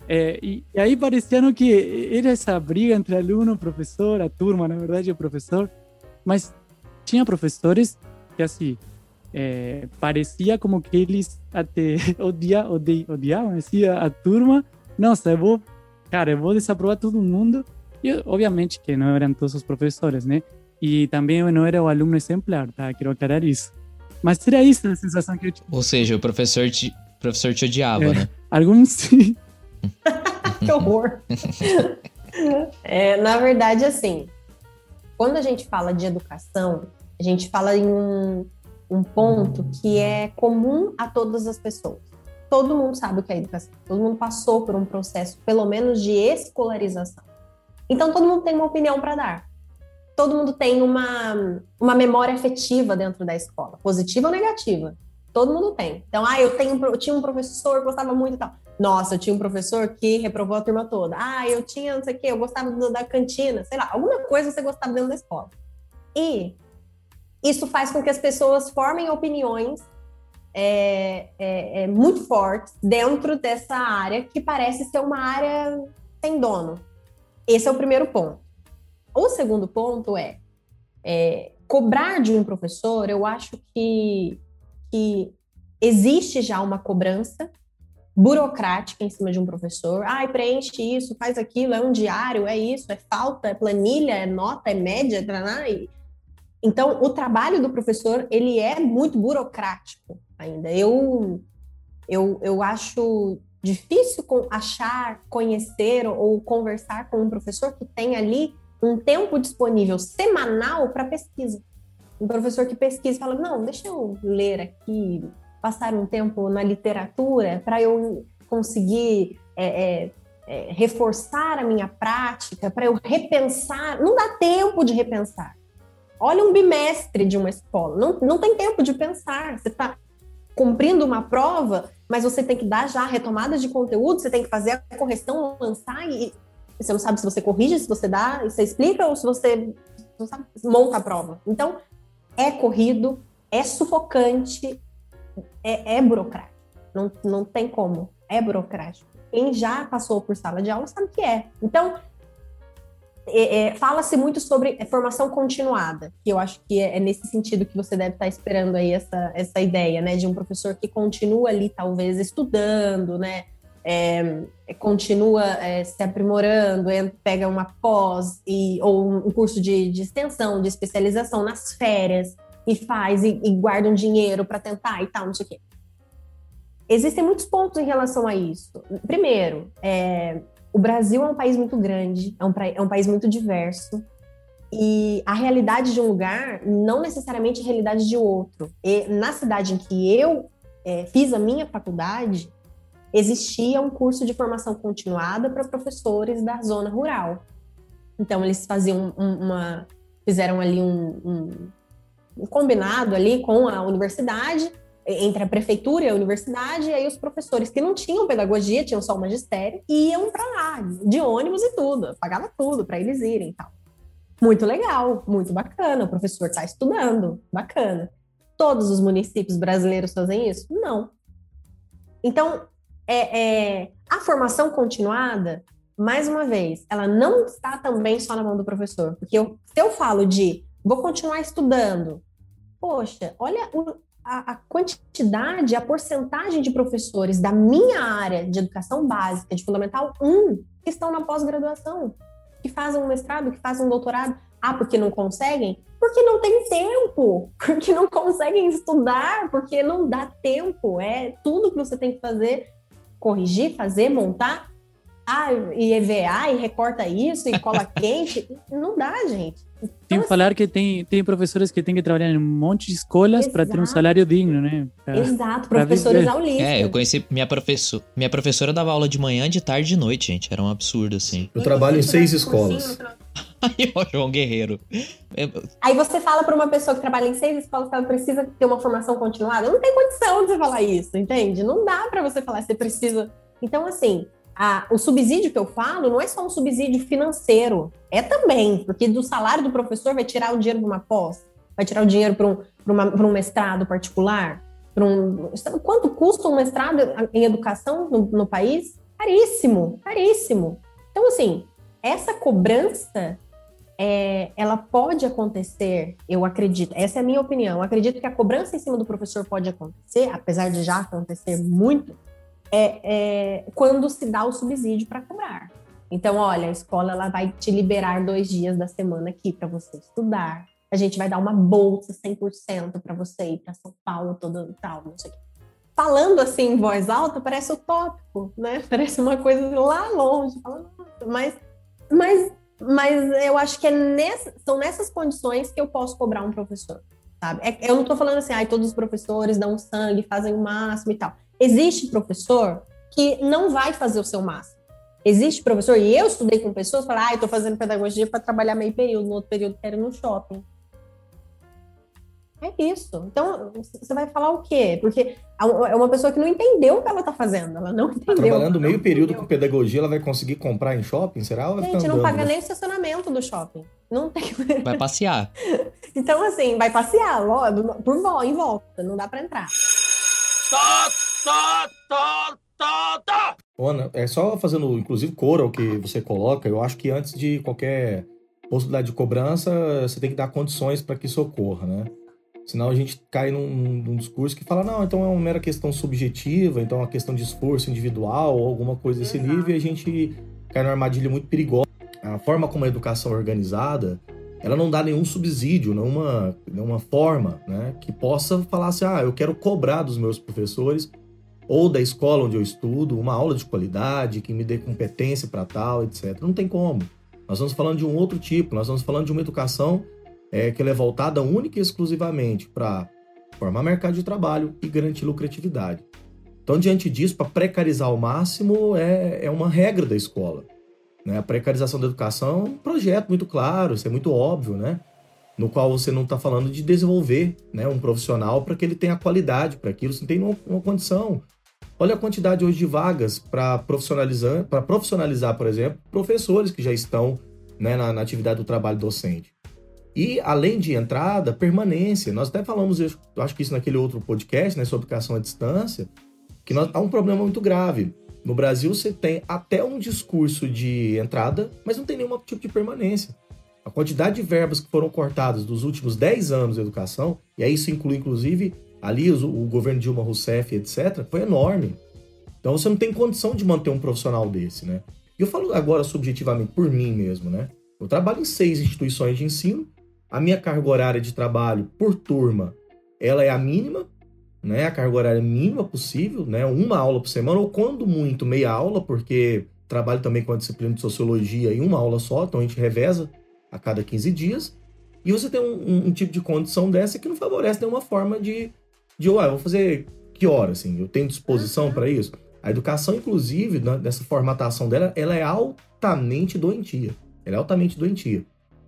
É, e, e, aí parecia que era essa briga entre aluno, professor, a turma, na verdade, o professor. Mas tinha professores que, assim, é, parecia como que eles até odia, odi, odiavam assim, a, a turma. Nossa, eu vou, cara, eu vou desaprovar todo mundo. E obviamente que não eram todos os professores, né? E também eu não era o aluno exemplar, tá? Quero aclarar isso. Mas era isso a sensação que eu tinha. Ou seja, o professor te, o professor te odiava, é, né? Alguns sim. que horror! é, na verdade, assim, quando a gente fala de educação, a gente fala em um, um ponto que é comum a todas as pessoas. Todo mundo sabe o que é educação, todo mundo passou por um processo, pelo menos, de escolarização. Então, todo mundo tem uma opinião para dar. Todo mundo tem uma, uma memória afetiva dentro da escola, positiva ou negativa. Todo mundo tem. Então, ah, eu, tenho, eu tinha um professor gostava muito e tal. Nossa, eu tinha um professor que reprovou a turma toda. Ah, eu tinha não sei o quê, eu gostava da cantina, sei lá, alguma coisa você gostava dentro da escola. E isso faz com que as pessoas formem opiniões é, é, é muito fortes dentro dessa área que parece ser uma área sem dono. Esse é o primeiro ponto. O segundo ponto é, é cobrar de um professor, eu acho que, que existe já uma cobrança burocrática em cima de um professor. Ai, preenche isso, faz aquilo, é um diário, é isso, é falta, é planilha, é nota, é média, e então, o trabalho do professor, ele é muito burocrático ainda. Eu, eu, eu acho difícil achar, conhecer ou conversar com um professor que tem ali um tempo disponível semanal para pesquisa. Um professor que pesquisa fala: não, deixa eu ler aqui, passar um tempo na literatura para eu conseguir é, é, é, reforçar a minha prática, para eu repensar. Não dá tempo de repensar. Olha um bimestre de uma escola. Não, não tem tempo de pensar. Você está cumprindo uma prova, mas você tem que dar já retomadas de conteúdo, você tem que fazer a correção, lançar e você não sabe se você corrige, se você dá, se você explica ou se você sabe, monta a prova. Então, é corrido, é sufocante, é, é burocrático. Não, não tem como. É burocrático. Quem já passou por sala de aula sabe o que é. Então, é, é, fala-se muito sobre formação continuada, que eu acho que é, é, nesse sentido que você deve estar esperando aí essa, essa ideia, né, de um professor que continua ali, talvez, estudando, né, é, continua é, se aprimorando, pega uma pós e, ou um curso de, de extensão, de especialização nas férias, e faz e, e guarda um dinheiro para tentar e tal, não sei o quê. Existem muitos pontos em relação a isso. Primeiro, é, o Brasil é um país muito grande, é um, é um país muito diverso, e a realidade de um lugar não necessariamente a realidade de outro. E na cidade em que eu é, fiz a minha faculdade, existia um curso de formação continuada para professores da zona rural. Então eles faziam uma, fizeram ali um, um, um combinado ali com a universidade entre a prefeitura e a universidade, e aí os professores que não tinham pedagogia, tinham só o magistério, iam para lá, de ônibus e tudo, pagava tudo para eles irem e tal. Muito legal, muito bacana, o professor está estudando, bacana. Todos os municípios brasileiros fazem isso? Não. Então, é, é, a formação continuada, mais uma vez, ela não está também só na mão do professor, porque eu, se eu falo de vou continuar estudando, poxa, olha o, a, a, quantidade, a porcentagem de professores da minha área de educação básica, de Fundamental 1, que estão na pós-graduação, que fazem um mestrado, que fazem um doutorado. Ah, porque não conseguem? Porque não tem tempo, porque não conseguem estudar, porque não dá tempo. É tudo que você tem que fazer, corrigir, fazer, montar. Ah, e EVA, e recorta isso, e cola quente. não dá, gente. Tem que falar que tem, tem professores que têm que trabalhar em um monte de escolas para ter um salário digno, né? Pra, Exato, professores aulistas. É, eu conheci minha professora. Minha professora dava aula de manhã, de tarde e de noite, gente. Era um absurdo, assim. Eu trabalho em seis escolas. Aí, ó, João Guerreiro. Aí você fala para uma pessoa que trabalha em seis escolas que ela precisa ter uma formação continuada. Não tem condição de você falar isso, entende? Não dá para você falar, você precisa. Então, assim, a, o subsídio que eu falo não é só um subsídio financeiro, é também, porque do salário do professor vai tirar o dinheiro de uma pós, vai tirar o dinheiro para um, um mestrado particular. Um, quanto custa um mestrado em educação no, no país? Caríssimo, caríssimo. Então, assim, essa cobrança é, ela pode acontecer, eu acredito, essa é a minha opinião. Eu acredito que a cobrança em cima do professor pode acontecer, apesar de já acontecer muito, é, é quando se dá o subsídio para cobrar. Então, olha, a escola ela vai te liberar dois dias da semana aqui para você estudar. A gente vai dar uma bolsa 100% para você ir para São Paulo, todo tal, não sei o quê. Falando assim em voz alta, parece utópico, né? Parece uma coisa lá longe. Mas, mas, mas eu acho que é nessa, são nessas condições que eu posso cobrar um professor, sabe? É, eu não estou falando assim, ah, todos os professores dão sangue, fazem o máximo e tal. Existe professor que não vai fazer o seu máximo. Existe professor, e eu estudei com pessoas, falar, ah, estou fazendo pedagogia para trabalhar meio período, no outro período quero ir no shopping. É isso. Então, você vai falar o quê? Porque é uma pessoa que não entendeu o que ela está fazendo. Ela não entendeu. Trabalhando meio período com pedagogia, ela vai conseguir comprar em shopping? Será? Ela Gente, não paga nem o estacionamento do shopping. Não tem. Vai passear. então, assim, vai passear, por em volta. Não dá para entrar. Tó, tó, tó, tó, tó. Ana, é só fazendo, inclusive, cor ao que você coloca. Eu acho que antes de qualquer possibilidade de cobrança, você tem que dar condições para que isso ocorra, né? Senão a gente cai num, num, discurso que fala, não, então é uma mera questão subjetiva, então é uma questão de esforço individual ou alguma coisa desse Exato. nível e a gente cai numa armadilha muito perigosa. A forma como a educação é organizada, ela não dá nenhum subsídio, nenhuma, nenhuma forma né, que possa falar assim, ah, eu quero cobrar dos meus professores ou da escola onde eu estudo uma aula de qualidade que me dê competência para tal, etc. Não tem como. Nós estamos falando de um outro tipo, nós estamos falando de uma educação é, que é voltada única e exclusivamente para formar mercado de trabalho e garantir lucratividade. Então, diante disso, para precarizar ao máximo é, é uma regra da escola. Né? A precarização da educação é um projeto muito claro, isso é muito óbvio, né? no qual você não está falando de desenvolver né, um profissional para que ele tenha qualidade para aquilo, você tem uma, uma condição. Olha a quantidade hoje de vagas para profissionalizar, para profissionalizar, por exemplo, professores que já estão né, na, na, atividade do trabalho docente. E, além de entrada, permanência. Nós até falamos, eu acho que isso naquele outro podcast, né, sobre educação à distância, que nós, há um problema muito grave. No Brasil, você tem até um discurso de entrada, mas não tem nenhum tipo de permanência. A quantidade de verbas que foram cortadas dos últimos 10 anos de educação, e aí isso inclui, inclusive, ali o, o governo Dilma Rousseff, etc., foi enorme. Então você não tem condição de manter um profissional desse, né? E eu falo agora subjetivamente por mim mesmo, né? Eu trabalho em seis instituições de ensino a minha carga horária de trabalho por turma, ela é a mínima, né? A carga horária mínima possível, né? Uma aula por semana, ou quando muito, meia aula, porque trabalho também com a disciplina de sociologia em uma aula só, então a gente reveza a cada 15 dias. E você tem um, um, um tipo de condição dessa que não favorece nenhuma forma de, de ué, vou fazer que hora, assim? Eu tenho disposição para isso? A educação, inclusive, nessa formatação dela, ela é altamente doentia. Ela é altamente doentia.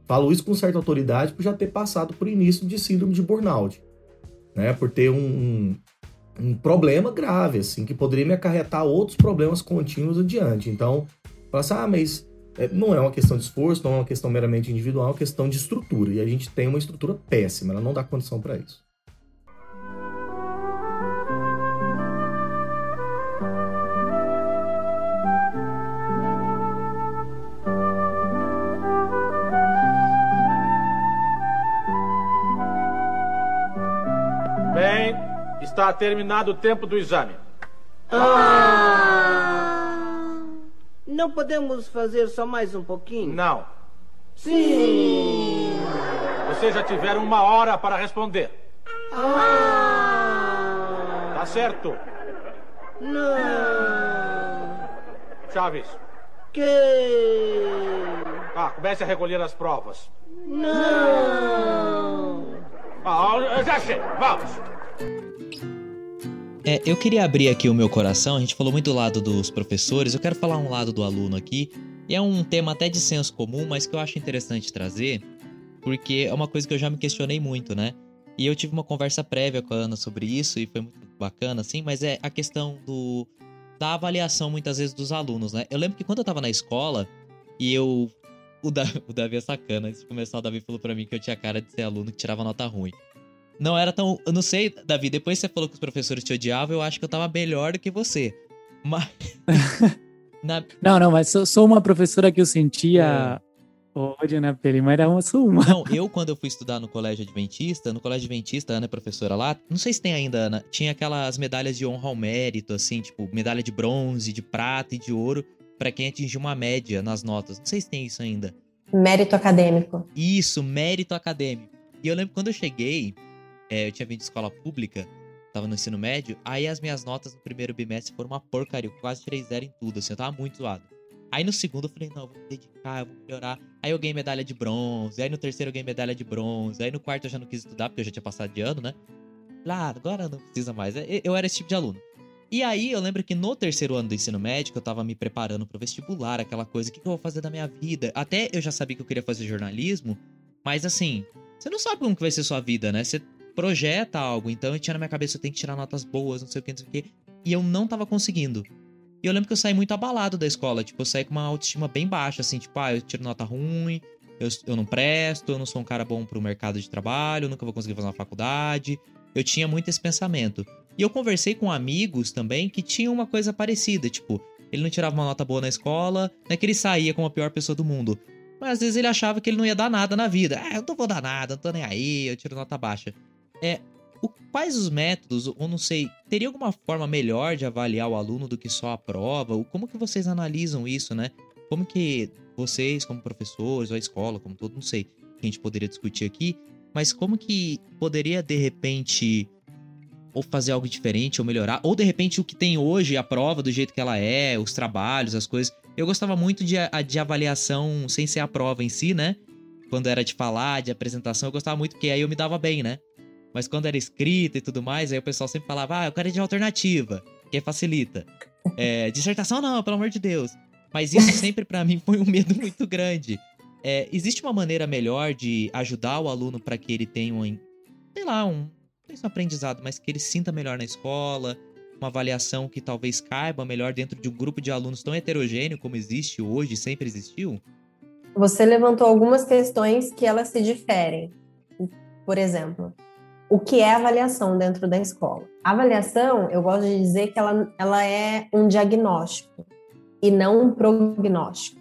Falo isso com certa autoridade por já ter passado por início de síndrome de burnout, né? Por ter um, um problema grave, assim, que poderia me acarretar outros problemas contínuos adiante. Então, fala assim, ah, mas é, não é uma questão de esforço, não é uma questão meramente individual, é uma questão de estrutura. E a gente tem uma estrutura péssima, ela não dá condição para isso. Está terminado o tempo do exame. Ah, não podemos fazer só mais um pouquinho? Não. Sim. Vocês já tiveram uma hora para responder. Ah. Tá certo. Não. Chaves. Que? Ah, comece a recolher as provas. Não. Ah, já sei. Vamos. É, eu queria abrir aqui o meu coração, a gente falou muito do lado dos professores, eu quero falar um lado do aluno aqui, e é um tema até de senso comum, mas que eu acho interessante trazer, porque é uma coisa que eu já me questionei muito, né? E eu tive uma conversa prévia com a Ana sobre isso, e foi muito bacana, assim, mas é a questão do da avaliação, muitas vezes, dos alunos, né? Eu lembro que quando eu tava na escola, e eu... O, da, o Davi é sacana, antes de começar, o Davi falou para mim que eu tinha cara de ser aluno que tirava nota ruim não era tão. Eu não sei, Davi, depois você falou que os professores te odiavam, eu acho que eu tava melhor do que você. Mas. Na... Não, não, mas sou, sou, uma professora que eu sentia é. ódio na pele, mas era uma, sou uma. Não, eu quando eu fui estudar no colégio adventista, no colégio adventista, a Ana é professora lá, não sei se tem ainda, Ana, tinha aquelas medalhas de honra ao mérito, assim, tipo, medalha de bronze, de prata e de ouro, para quem atingiu uma média nas notas. Não sei se tem isso ainda. Mérito acadêmico. Isso, mérito acadêmico. E eu lembro quando eu cheguei, é, eu tinha vindo de escola pública, tava no ensino médio, aí as minhas notas no primeiro bimestre foram uma porcaria, eu quase tirei zero em tudo, assim, eu tava muito zoado. Aí no segundo eu falei, não, eu vou me dedicar, eu vou melhorar. Aí eu ganhei medalha de bronze, aí no terceiro eu ganhei medalha de bronze, aí no quarto eu já não quis estudar, porque eu já tinha passado de ano, né? Lá, ah, agora não precisa mais. Eu era esse tipo de aluno. E aí eu lembro que no terceiro ano do ensino médio, eu tava me preparando pro vestibular, aquela coisa, o que, que eu vou fazer da minha vida? Até eu já sabia que eu queria fazer jornalismo, mas assim, você não sabe como que vai ser sua vida, né? Você projeta algo. Então eu tinha na minha cabeça, eu tenho que tirar notas boas, não sei o que, não sei o que. E eu não tava conseguindo. E eu lembro que eu saí muito abalado da escola. Tipo, eu saí com uma autoestima bem baixa, assim, tipo, ah, eu tiro nota ruim, eu, eu não presto, eu não sou um cara bom pro mercado de trabalho, eu nunca vou conseguir fazer uma faculdade. eu tinha muito esse pensamento. E eu conversei com amigos também que tinham uma coisa parecida, tipo, ele não tirava uma nota boa na escola, não é que ele saía como a pior pessoa do mundo. Mas às vezes ele achava que ele não ia dar nada na vida. Ah, eu não vou dar nada, não tô nem aí, eu tiro nota baixa. É, o, quais os métodos, ou não sei, teria alguma forma melhor de avaliar o aluno do que só a prova? Como que vocês analisam isso, né? Como que vocês, como professores, ou a escola, como todo, não sei, que a gente poderia discutir aqui, mas como que poderia, de repente, ou fazer algo diferente, ou melhorar, ou de repente o que tem hoje, a prova do jeito que ela é, os trabalhos, as coisas. Eu gostava muito de, de avaliação sem ser a prova em si, né? Quando era de falar, de apresentação, eu gostava muito, porque aí eu me dava bem, né? Mas quando era escrita e tudo mais, aí o pessoal sempre falava, ah, eu quero de alternativa, que facilita. É, dissertação não, pelo amor de Deus. Mas isso sempre para mim foi um medo muito grande. É, existe uma maneira melhor de ajudar o aluno para que ele tenha um, sei lá, um, não um aprendizado, mas que ele sinta melhor na escola, uma avaliação que talvez caiba melhor dentro de um grupo de alunos tão heterogêneo como existe hoje, sempre existiu? Você levantou algumas questões que elas se diferem. Por exemplo, o que é avaliação dentro da escola? A avaliação, eu gosto de dizer que ela, ela é um diagnóstico e não um prognóstico.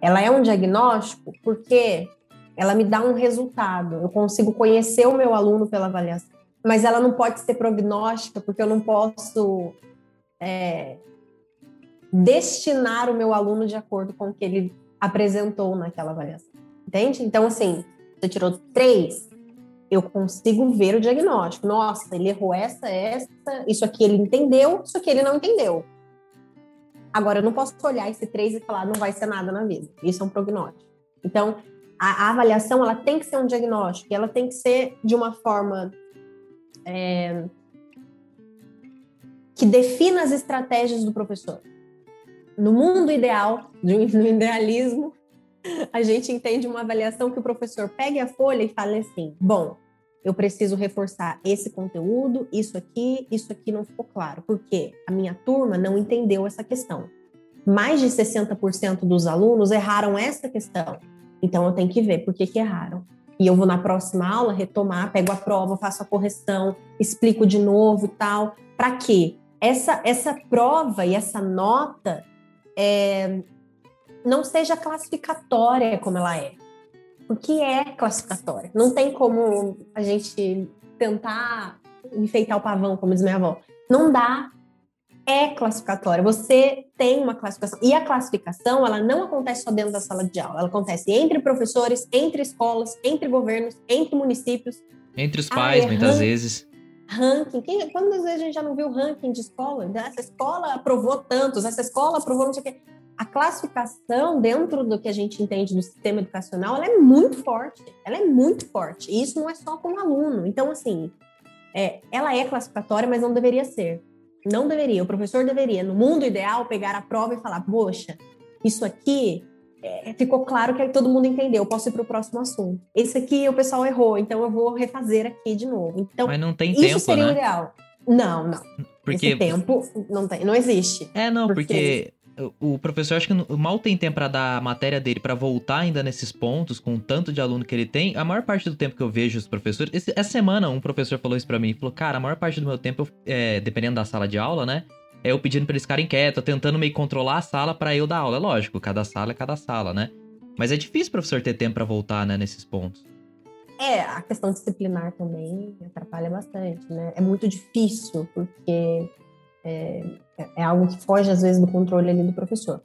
Ela é um diagnóstico porque ela me dá um resultado. Eu consigo conhecer o meu aluno pela avaliação. Mas ela não pode ser prognóstica porque eu não posso é, destinar o meu aluno de acordo com o que ele apresentou naquela avaliação. Entende? Então, assim, você tirou três, eu consigo ver o diagnóstico. Nossa, ele errou essa, essa, isso aqui ele entendeu, isso aqui ele não entendeu. Agora, eu não posso olhar esse três e falar, não vai ser nada na vida. Isso é um prognóstico. Então, a, a avaliação, ela tem que ser um diagnóstico, ela tem que ser de uma forma é, que defina as estratégias do professor. No mundo ideal, no idealismo, a gente entende uma avaliação que o professor pegue a folha e fale assim: bom, eu preciso reforçar esse conteúdo, isso aqui, isso aqui não ficou claro, porque a minha turma não entendeu essa questão. Mais de 60% dos alunos erraram essa questão. Então eu tenho que ver por que, que erraram. E eu vou na próxima aula retomar, pego a prova, faço a correção, explico de novo e tal. Para quê? Essa, essa prova e essa nota é, não seja classificatória como ela é. Porque é classificatória. Não tem como a gente tentar enfeitar o pavão, como diz minha avó. Não dá. É classificatória. Você tem uma classificação. E a classificação, ela não acontece só dentro da sala de aula. Ela acontece entre professores, entre escolas, entre governos, entre municípios. Entre os pais, ah, é muitas vezes. Ranking. Quem, quantas vezes a gente já não viu ranking de escola? Essa escola aprovou tantos, essa escola aprovou não sei o quê a classificação dentro do que a gente entende do sistema educacional, ela é muito forte. Ela é muito forte. E isso não é só com o aluno. Então, assim, é, ela é classificatória, mas não deveria ser. Não deveria. O professor deveria, no mundo ideal, pegar a prova e falar: poxa, isso aqui é, ficou claro que todo mundo entendeu. Eu posso ir para o próximo assunto. Esse aqui o pessoal errou, então eu vou refazer aqui de novo. Então, mas não tem isso tempo, seria né? o ideal. Não, não. Porque... Esse tempo não, tem, não existe. É, não, porque, porque o professor acho que mal tem tempo para dar a matéria dele para voltar ainda nesses pontos com o tanto de aluno que ele tem. A maior parte do tempo que eu vejo os professores, esse, essa semana um professor falou isso para mim, falou: "Cara, a maior parte do meu tempo, é, dependendo da sala de aula, né, é eu pedindo para eles ficarem quietos, tentando meio controlar a sala para eu dar aula. É lógico, cada sala é cada sala, né? Mas é difícil o professor ter tempo para voltar, né, nesses pontos. É, a questão disciplinar também atrapalha bastante, né? É muito difícil porque é, é algo que foge, às vezes, do controle ali do professor.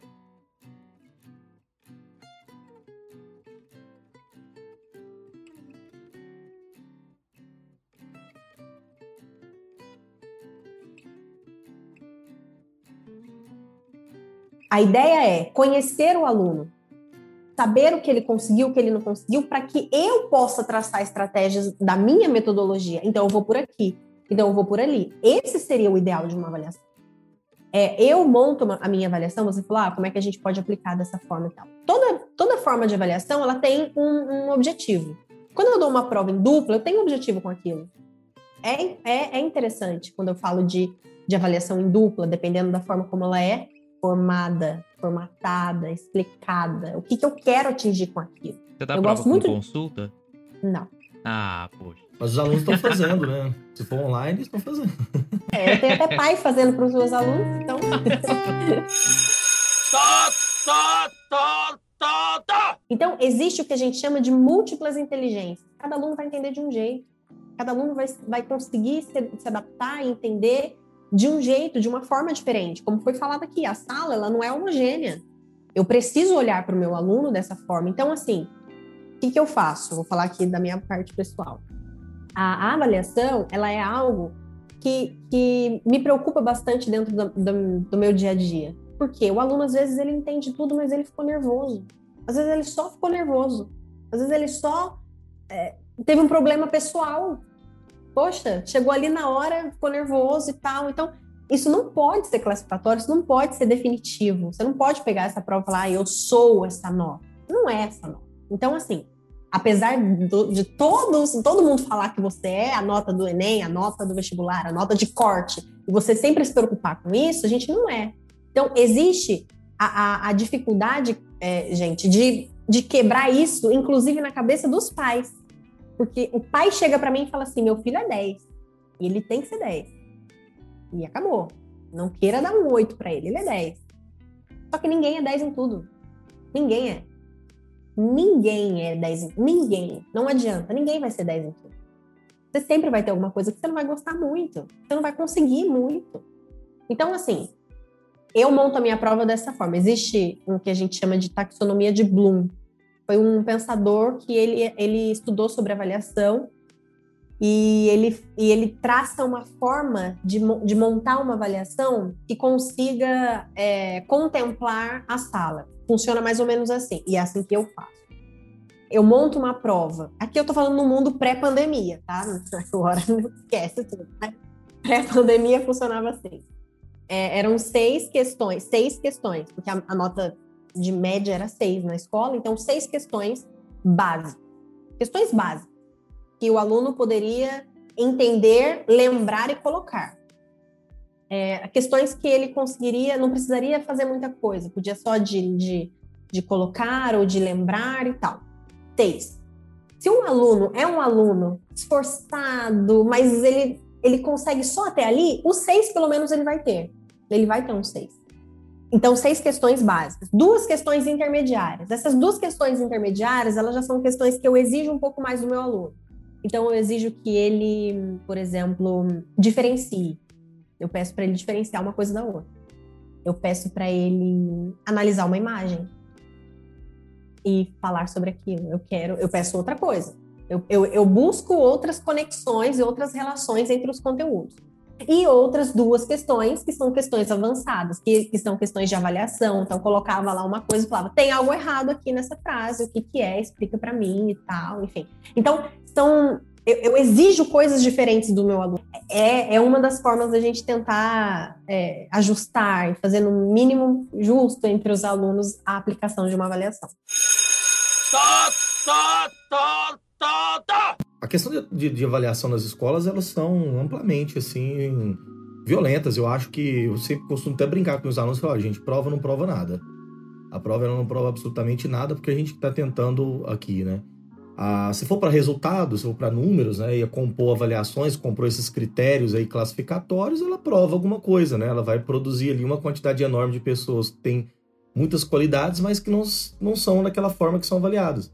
A ideia é conhecer o aluno, saber o que ele conseguiu, o que ele não conseguiu, para que eu possa traçar estratégias da minha metodologia. Então, eu vou por aqui, então eu vou por ali. Esse seria o ideal de uma avaliação. É, eu monto uma, a minha avaliação, você falou, ah, como é que a gente pode aplicar dessa forma e tal. Toda, toda forma de avaliação, ela tem um, um objetivo. Quando eu dou uma prova em dupla, eu tenho um objetivo com aquilo. É, é, é interessante quando eu falo de, de avaliação em dupla, dependendo da forma como ela é formada, formatada, explicada. O que, que eu quero atingir com aquilo. Você dá eu prova gosto muito consulta? Não. Ah, poxa. Mas os alunos estão fazendo, né? Se for online, eles estão fazendo. É, eu tenho até pai fazendo para os meus alunos, então. Então, existe o que a gente chama de múltiplas inteligências. Cada aluno vai entender de um jeito. Cada aluno vai, vai conseguir se, se adaptar e entender de um jeito, de uma forma diferente. Como foi falado aqui, a sala ela não é homogênea. Eu preciso olhar para o meu aluno dessa forma. Então, assim, que, que eu faço? Vou falar aqui da minha parte pessoal. A, a avaliação, ela é algo que, que me preocupa bastante dentro do, do, do meu dia a dia. Porque o aluno, às vezes, ele entende tudo, mas ele ficou nervoso. Às vezes, ele só ficou nervoso. Às vezes, ele só é, teve um problema pessoal. Poxa, chegou ali na hora, ficou nervoso e tal. Então, isso não pode ser classificatório, isso não pode ser definitivo. Você não pode pegar essa prova e falar, ah, eu sou essa nota. Não é essa nota. Então, assim, apesar do, de todos, todo mundo falar que você é a nota do Enem, a nota do vestibular, a nota de corte, e você sempre se preocupar com isso, a gente não é. Então, existe a, a, a dificuldade, é, gente, de, de quebrar isso, inclusive na cabeça dos pais. Porque o pai chega para mim e fala assim: meu filho é 10. E ele tem que ser 10. E acabou. Não queira dar um 8 para ele, ele é 10. Só que ninguém é 10 em tudo. Ninguém é. Ninguém é 10 em. Ninguém. Não adianta. Ninguém vai ser 10 em tudo. Você sempre vai ter alguma coisa que você não vai gostar muito. Você não vai conseguir muito. Então, assim, eu monto a minha prova dessa forma. Existe um que a gente chama de taxonomia de Bloom, foi um pensador que ele, ele estudou sobre avaliação e ele, e ele traça uma forma de, de montar uma avaliação que consiga é, contemplar a sala. Funciona mais ou menos assim, e é assim que eu faço. Eu monto uma prova. Aqui eu tô falando no mundo pré-pandemia, tá? Agora não esquece tudo. Né? Pré-pandemia funcionava assim. É, eram seis questões, seis questões, porque a, a nota de média era seis na escola, então seis questões básicas. Questões básicas que o aluno poderia entender, lembrar e colocar. É, questões que ele conseguiria, não precisaria fazer muita coisa, podia só de, de, de colocar ou de lembrar e tal. Seis. Se um aluno é um aluno esforçado, mas ele, ele consegue só até ali, o seis pelo menos ele vai ter. Ele vai ter um seis. Então, seis questões básicas, duas questões intermediárias. Essas duas questões intermediárias, elas já são questões que eu exijo um pouco mais do meu aluno. Então, eu exijo que ele, por exemplo, diferencie. Eu peço para ele diferenciar uma coisa da outra. Eu peço para ele analisar uma imagem e falar sobre aquilo. Eu quero, eu peço outra coisa. Eu, eu, eu busco outras conexões e outras relações entre os conteúdos e outras duas questões que são questões avançadas, que, que são questões de avaliação. Então, colocava lá uma coisa e falava: tem algo errado aqui nessa frase, o que, que é? Explica para mim e tal, enfim. Então, são. Eu, eu, exijo coisas diferentes do meu aluno. É, é uma das formas da gente tentar é, ajustar e fazer no mínimo justo entre os alunos a aplicação de uma avaliação. Tá, tá, tá, tá, tá. A questão de, de, de, avaliação nas escolas, elas são amplamente, assim, violentas. Eu acho que eu sempre costumo até brincar com os alunos e falar, gente, prova não prova nada. A prova ela não prova absolutamente nada porque a gente está tentando aqui, né? Ah, se for para resultados, se for para números, né, e compor avaliações, comprou esses critérios aí classificatórios, ela prova alguma coisa, né? Ela vai produzir ali uma quantidade enorme de pessoas que têm muitas qualidades, mas que não, não são daquela forma que são avaliadas.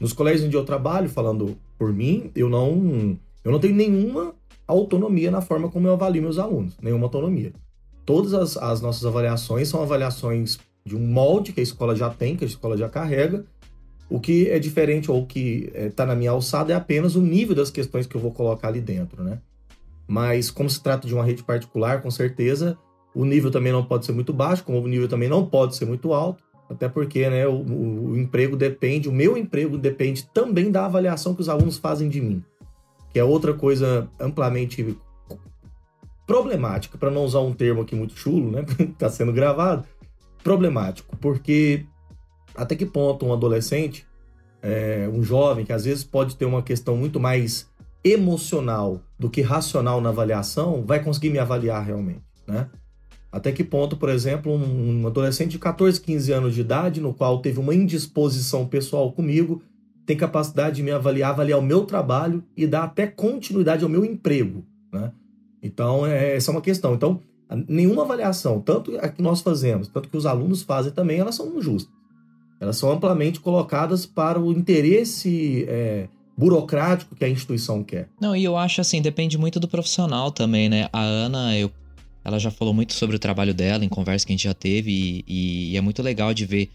Nos colégios onde eu trabalho, falando por mim, eu não, eu não tenho nenhuma autonomia na forma como eu avalio meus alunos, nenhuma autonomia. Todas as, as nossas avaliações são avaliações de um molde que a escola já tem, que a escola já carrega. O que é diferente ou que está é, na minha alçada é apenas o nível das questões que eu vou colocar ali dentro, né? Mas como se trata de uma rede particular, com certeza, o nível também não pode ser muito baixo, como o nível também não pode ser muito alto. Até porque né, o, o, emprego depende, o meu emprego depende também da avaliação que os alunos fazem de mim, que é outra coisa amplamente problemática, para não usar um termo aqui muito chulo, né? Está sendo gravado. Problemático, porque até que ponto um adolescente, é, um jovem, que às vezes pode ter uma questão muito mais emocional do que racional na avaliação, vai conseguir me avaliar realmente, né? Até que ponto, por exemplo, um adolescente de 14, 15 anos de idade, no qual teve uma indisposição pessoal comigo, tem capacidade de me avaliar, avaliar o meu trabalho e dar até continuidade ao meu emprego, né? Então, é, essa é uma questão. Então, nenhuma avaliação, tanto a que nós fazemos, tanto que os alunos fazem também, elas são justas. Elas são amplamente colocadas para o interesse é, burocrático que a instituição quer. Não, e eu acho assim, depende muito do profissional também, né? A Ana, eu, ela já falou muito sobre o trabalho dela em conversa que a gente já teve e, e é muito legal de ver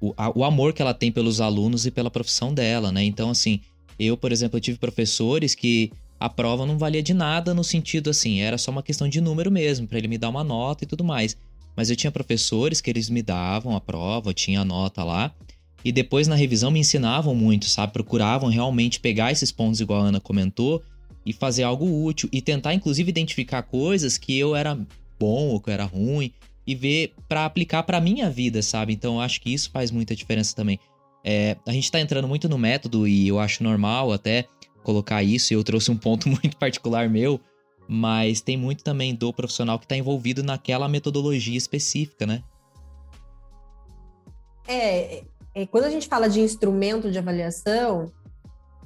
o, a, o amor que ela tem pelos alunos e pela profissão dela, né? Então, assim, eu, por exemplo, eu tive professores que a prova não valia de nada no sentido assim, era só uma questão de número mesmo, para ele me dar uma nota e tudo mais. Mas eu tinha professores que eles me davam a prova, tinha a nota lá, e depois na revisão me ensinavam muito, sabe? Procuravam realmente pegar esses pontos, igual a Ana comentou, e fazer algo útil, e tentar inclusive identificar coisas que eu era bom ou que eu era ruim, e ver para aplicar para minha vida, sabe? Então eu acho que isso faz muita diferença também. É, a gente tá entrando muito no método e eu acho normal até colocar isso, e eu trouxe um ponto muito particular meu, mas tem muito também do profissional que está envolvido naquela metodologia específica, né? É, é, quando a gente fala de instrumento de avaliação,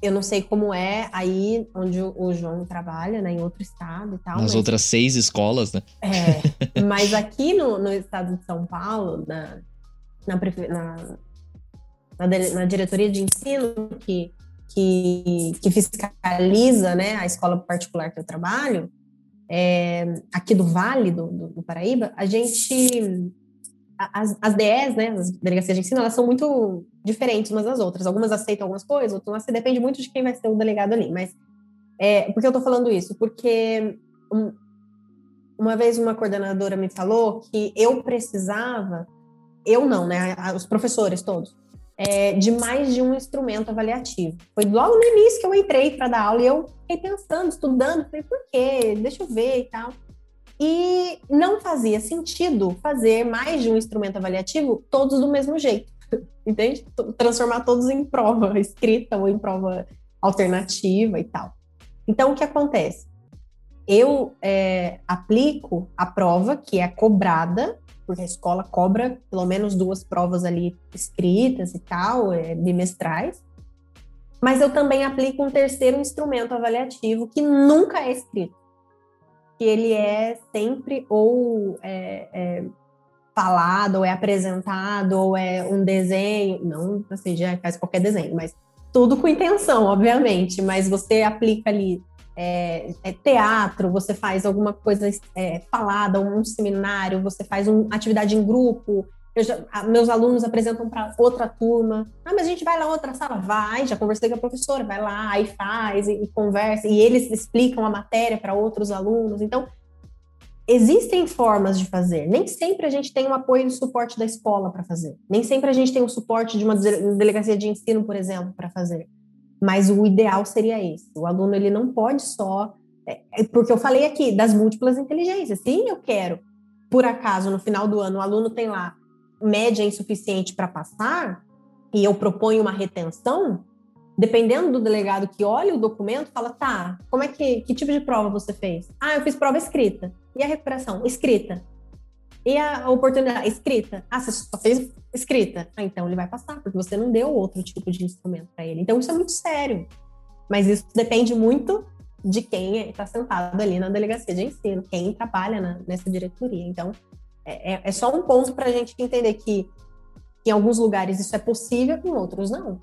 eu não sei como é aí onde o João trabalha, né, em outro estado e tal. Nas mas, outras seis escolas, né? É, mas aqui no, no estado de São Paulo, na, na, na, na, na diretoria de ensino, que que, que fiscaliza né, a escola particular que eu trabalho, é, aqui do Vale do, do, do, Paraíba, a gente. As, as DEs, né, as delegacias de ensino, elas são muito diferentes umas das outras. Algumas aceitam algumas coisas, outras não aceitam, depende muito de quem vai ser o delegado ali. Mas é, por que eu estou falando isso? Porque um, uma vez uma coordenadora me falou que eu precisava, eu não, né, os professores todos, é, de mais de um instrumento avaliativo. Foi logo no início que eu entrei para dar aula e eu fiquei pensando, estudando, falei, por quê? Deixa eu ver e tal. E não fazia sentido fazer mais de um instrumento avaliativo todos do mesmo jeito, entende? Transformar todos em prova escrita ou em prova alternativa e tal. Então, o que acontece? Eu é, aplico a prova que é cobrada porque a escola cobra pelo menos duas provas ali escritas e tal, é, bimestrais. Mas eu também aplico um terceiro instrumento avaliativo que nunca é escrito, que ele é sempre ou é, é falado, ou é apresentado, ou é um desenho, não assim, já faz qualquer desenho, mas tudo com intenção, obviamente, mas você aplica ali é, é, teatro, você faz alguma coisa é, falada, um seminário, você faz uma atividade em grupo. Já, meus alunos apresentam para outra turma. Ah, mas a gente vai lá outra sala? Vai, já conversei com a professora, vai lá, aí faz e, e conversa, e eles explicam a matéria para outros alunos. Então, existem formas de fazer. Nem sempre a gente tem o um apoio e suporte da escola para fazer. Nem sempre a gente tem o um suporte de uma delegacia de ensino, por exemplo, para fazer. Mas o ideal seria esse. O aluno ele não pode só é, é, porque eu falei aqui das múltiplas inteligências. Sim, eu quero, por acaso, no final do ano, o aluno tem lá média insuficiente para passar, e eu proponho uma retenção, dependendo do delegado que olha o documento, fala, tá, como é que, que tipo de prova você fez? Ah, eu fiz prova escrita. E a recuperação? Escrita. E a oportunidade? Escrita. Ah, você só fez escrita. Ah, então ele vai passar, porque você não deu outro tipo de instrumento para ele. Então isso é muito sério. Mas isso depende muito de quem está sentado ali na delegacia de ensino, quem trabalha na, nessa diretoria. Então, é, é, é só um ponto para a gente entender que, em alguns lugares isso é possível, em outros não.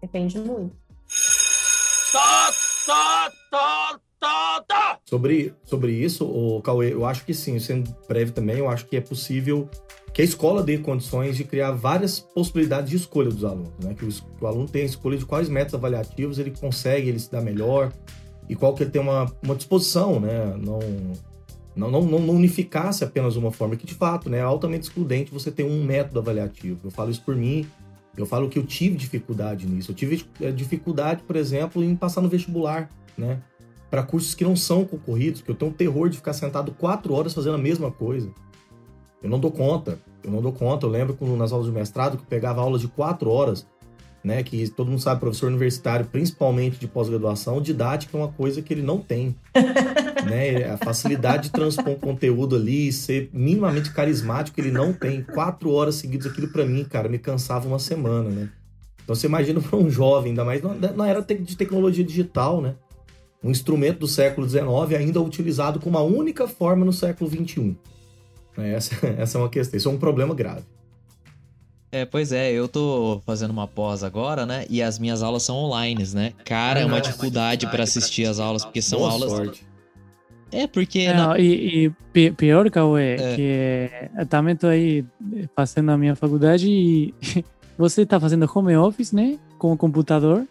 Depende muito. Tá, tá, tá, tá. Sobre, sobre isso, o Cauê, eu acho que sim, sendo breve também, eu acho que é possível que a escola dê condições de criar várias possibilidades de escolha dos alunos, né? Que o, que o aluno tenha escolha de quais métodos avaliativos ele consegue, ele se dá melhor e qual que ele tem uma, uma disposição, né? Não, não, não, não unificasse apenas uma forma, que de fato né, é altamente excludente você ter um método avaliativo. Eu falo isso por mim, eu falo que eu tive dificuldade nisso. Eu tive eh, dificuldade, por exemplo, em passar no vestibular, né? Para cursos que não são concorridos, que eu tenho um terror de ficar sentado quatro horas fazendo a mesma coisa. Eu não dou conta. Eu não dou conta. Eu lembro nas aulas de mestrado que eu pegava aulas de quatro horas, né? Que todo mundo sabe, professor universitário, principalmente de pós-graduação, didática é uma coisa que ele não tem. né? A facilidade de transpor conteúdo ali, ser minimamente carismático, ele não tem. Quatro horas seguidas, aquilo para mim, cara, me cansava uma semana, né? Então você imagina para um jovem, ainda mais na era de tecnologia digital, né? Um instrumento do século XIX ainda utilizado com uma única forma no século XXI. Essa, essa é uma questão, isso é um problema grave. É, pois é, eu tô fazendo uma pós agora, né? E as minhas aulas são online, né? Cara, é uma dificuldade para assistir as aulas, porque são Boa aulas. Sorte. É, porque. É, na- e, e pior, Cauê, É. que eu também tô aí fazendo a minha faculdade e você tá fazendo home office, né? Com o computador.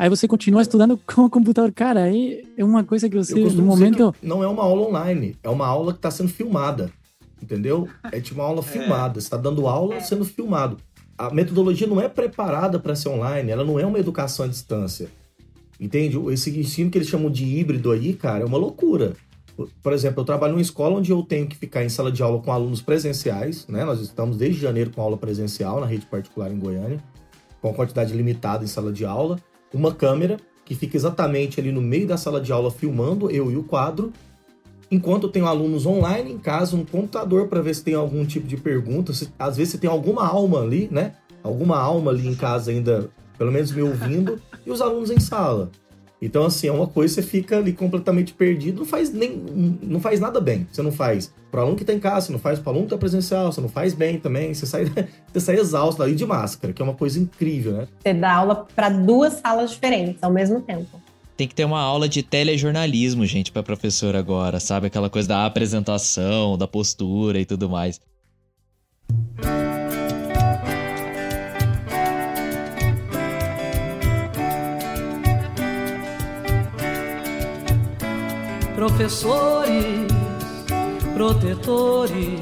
Aí você continua estudando com o computador. Cara, aí é uma coisa que você, no momento. não é uma aula online, é uma aula que está sendo filmada. Entendeu? É tipo uma aula filmada. Você está dando aula sendo filmado. A metodologia não é preparada para ser online, ela não é uma educação à distância. Entende? Esse ensino que eles chamam de híbrido aí, cara, é uma loucura. Por exemplo, eu trabalho numa escola onde eu tenho que ficar em sala de aula com alunos presenciais, né? Nós estamos desde janeiro com aula presencial na rede particular em Goiânia, com quantidade limitada em sala de aula, uma câmera que fica exatamente ali no meio da sala de aula filmando eu e o quadro, enquanto tenho alunos online em casa, um computador para ver se tem algum tipo de pergunta, se, às vezes se tem alguma alma ali, né? Alguma alma ali em casa ainda, pelo menos me ouvindo, e os alunos em sala. Então, assim, é uma coisa que você fica ali completamente perdido, não faz nem. não faz nada bem. Você não faz pro aluno que tá em casa, você não faz pro aluno que tá presencial, você não faz bem também, você sai, você sai exausto ali de máscara, que é uma coisa incrível, né? Você dá aula para duas salas diferentes ao mesmo tempo. Tem que ter uma aula de telejornalismo, gente, pra professora agora, sabe? Aquela coisa da apresentação, da postura e tudo mais. Professores, protetores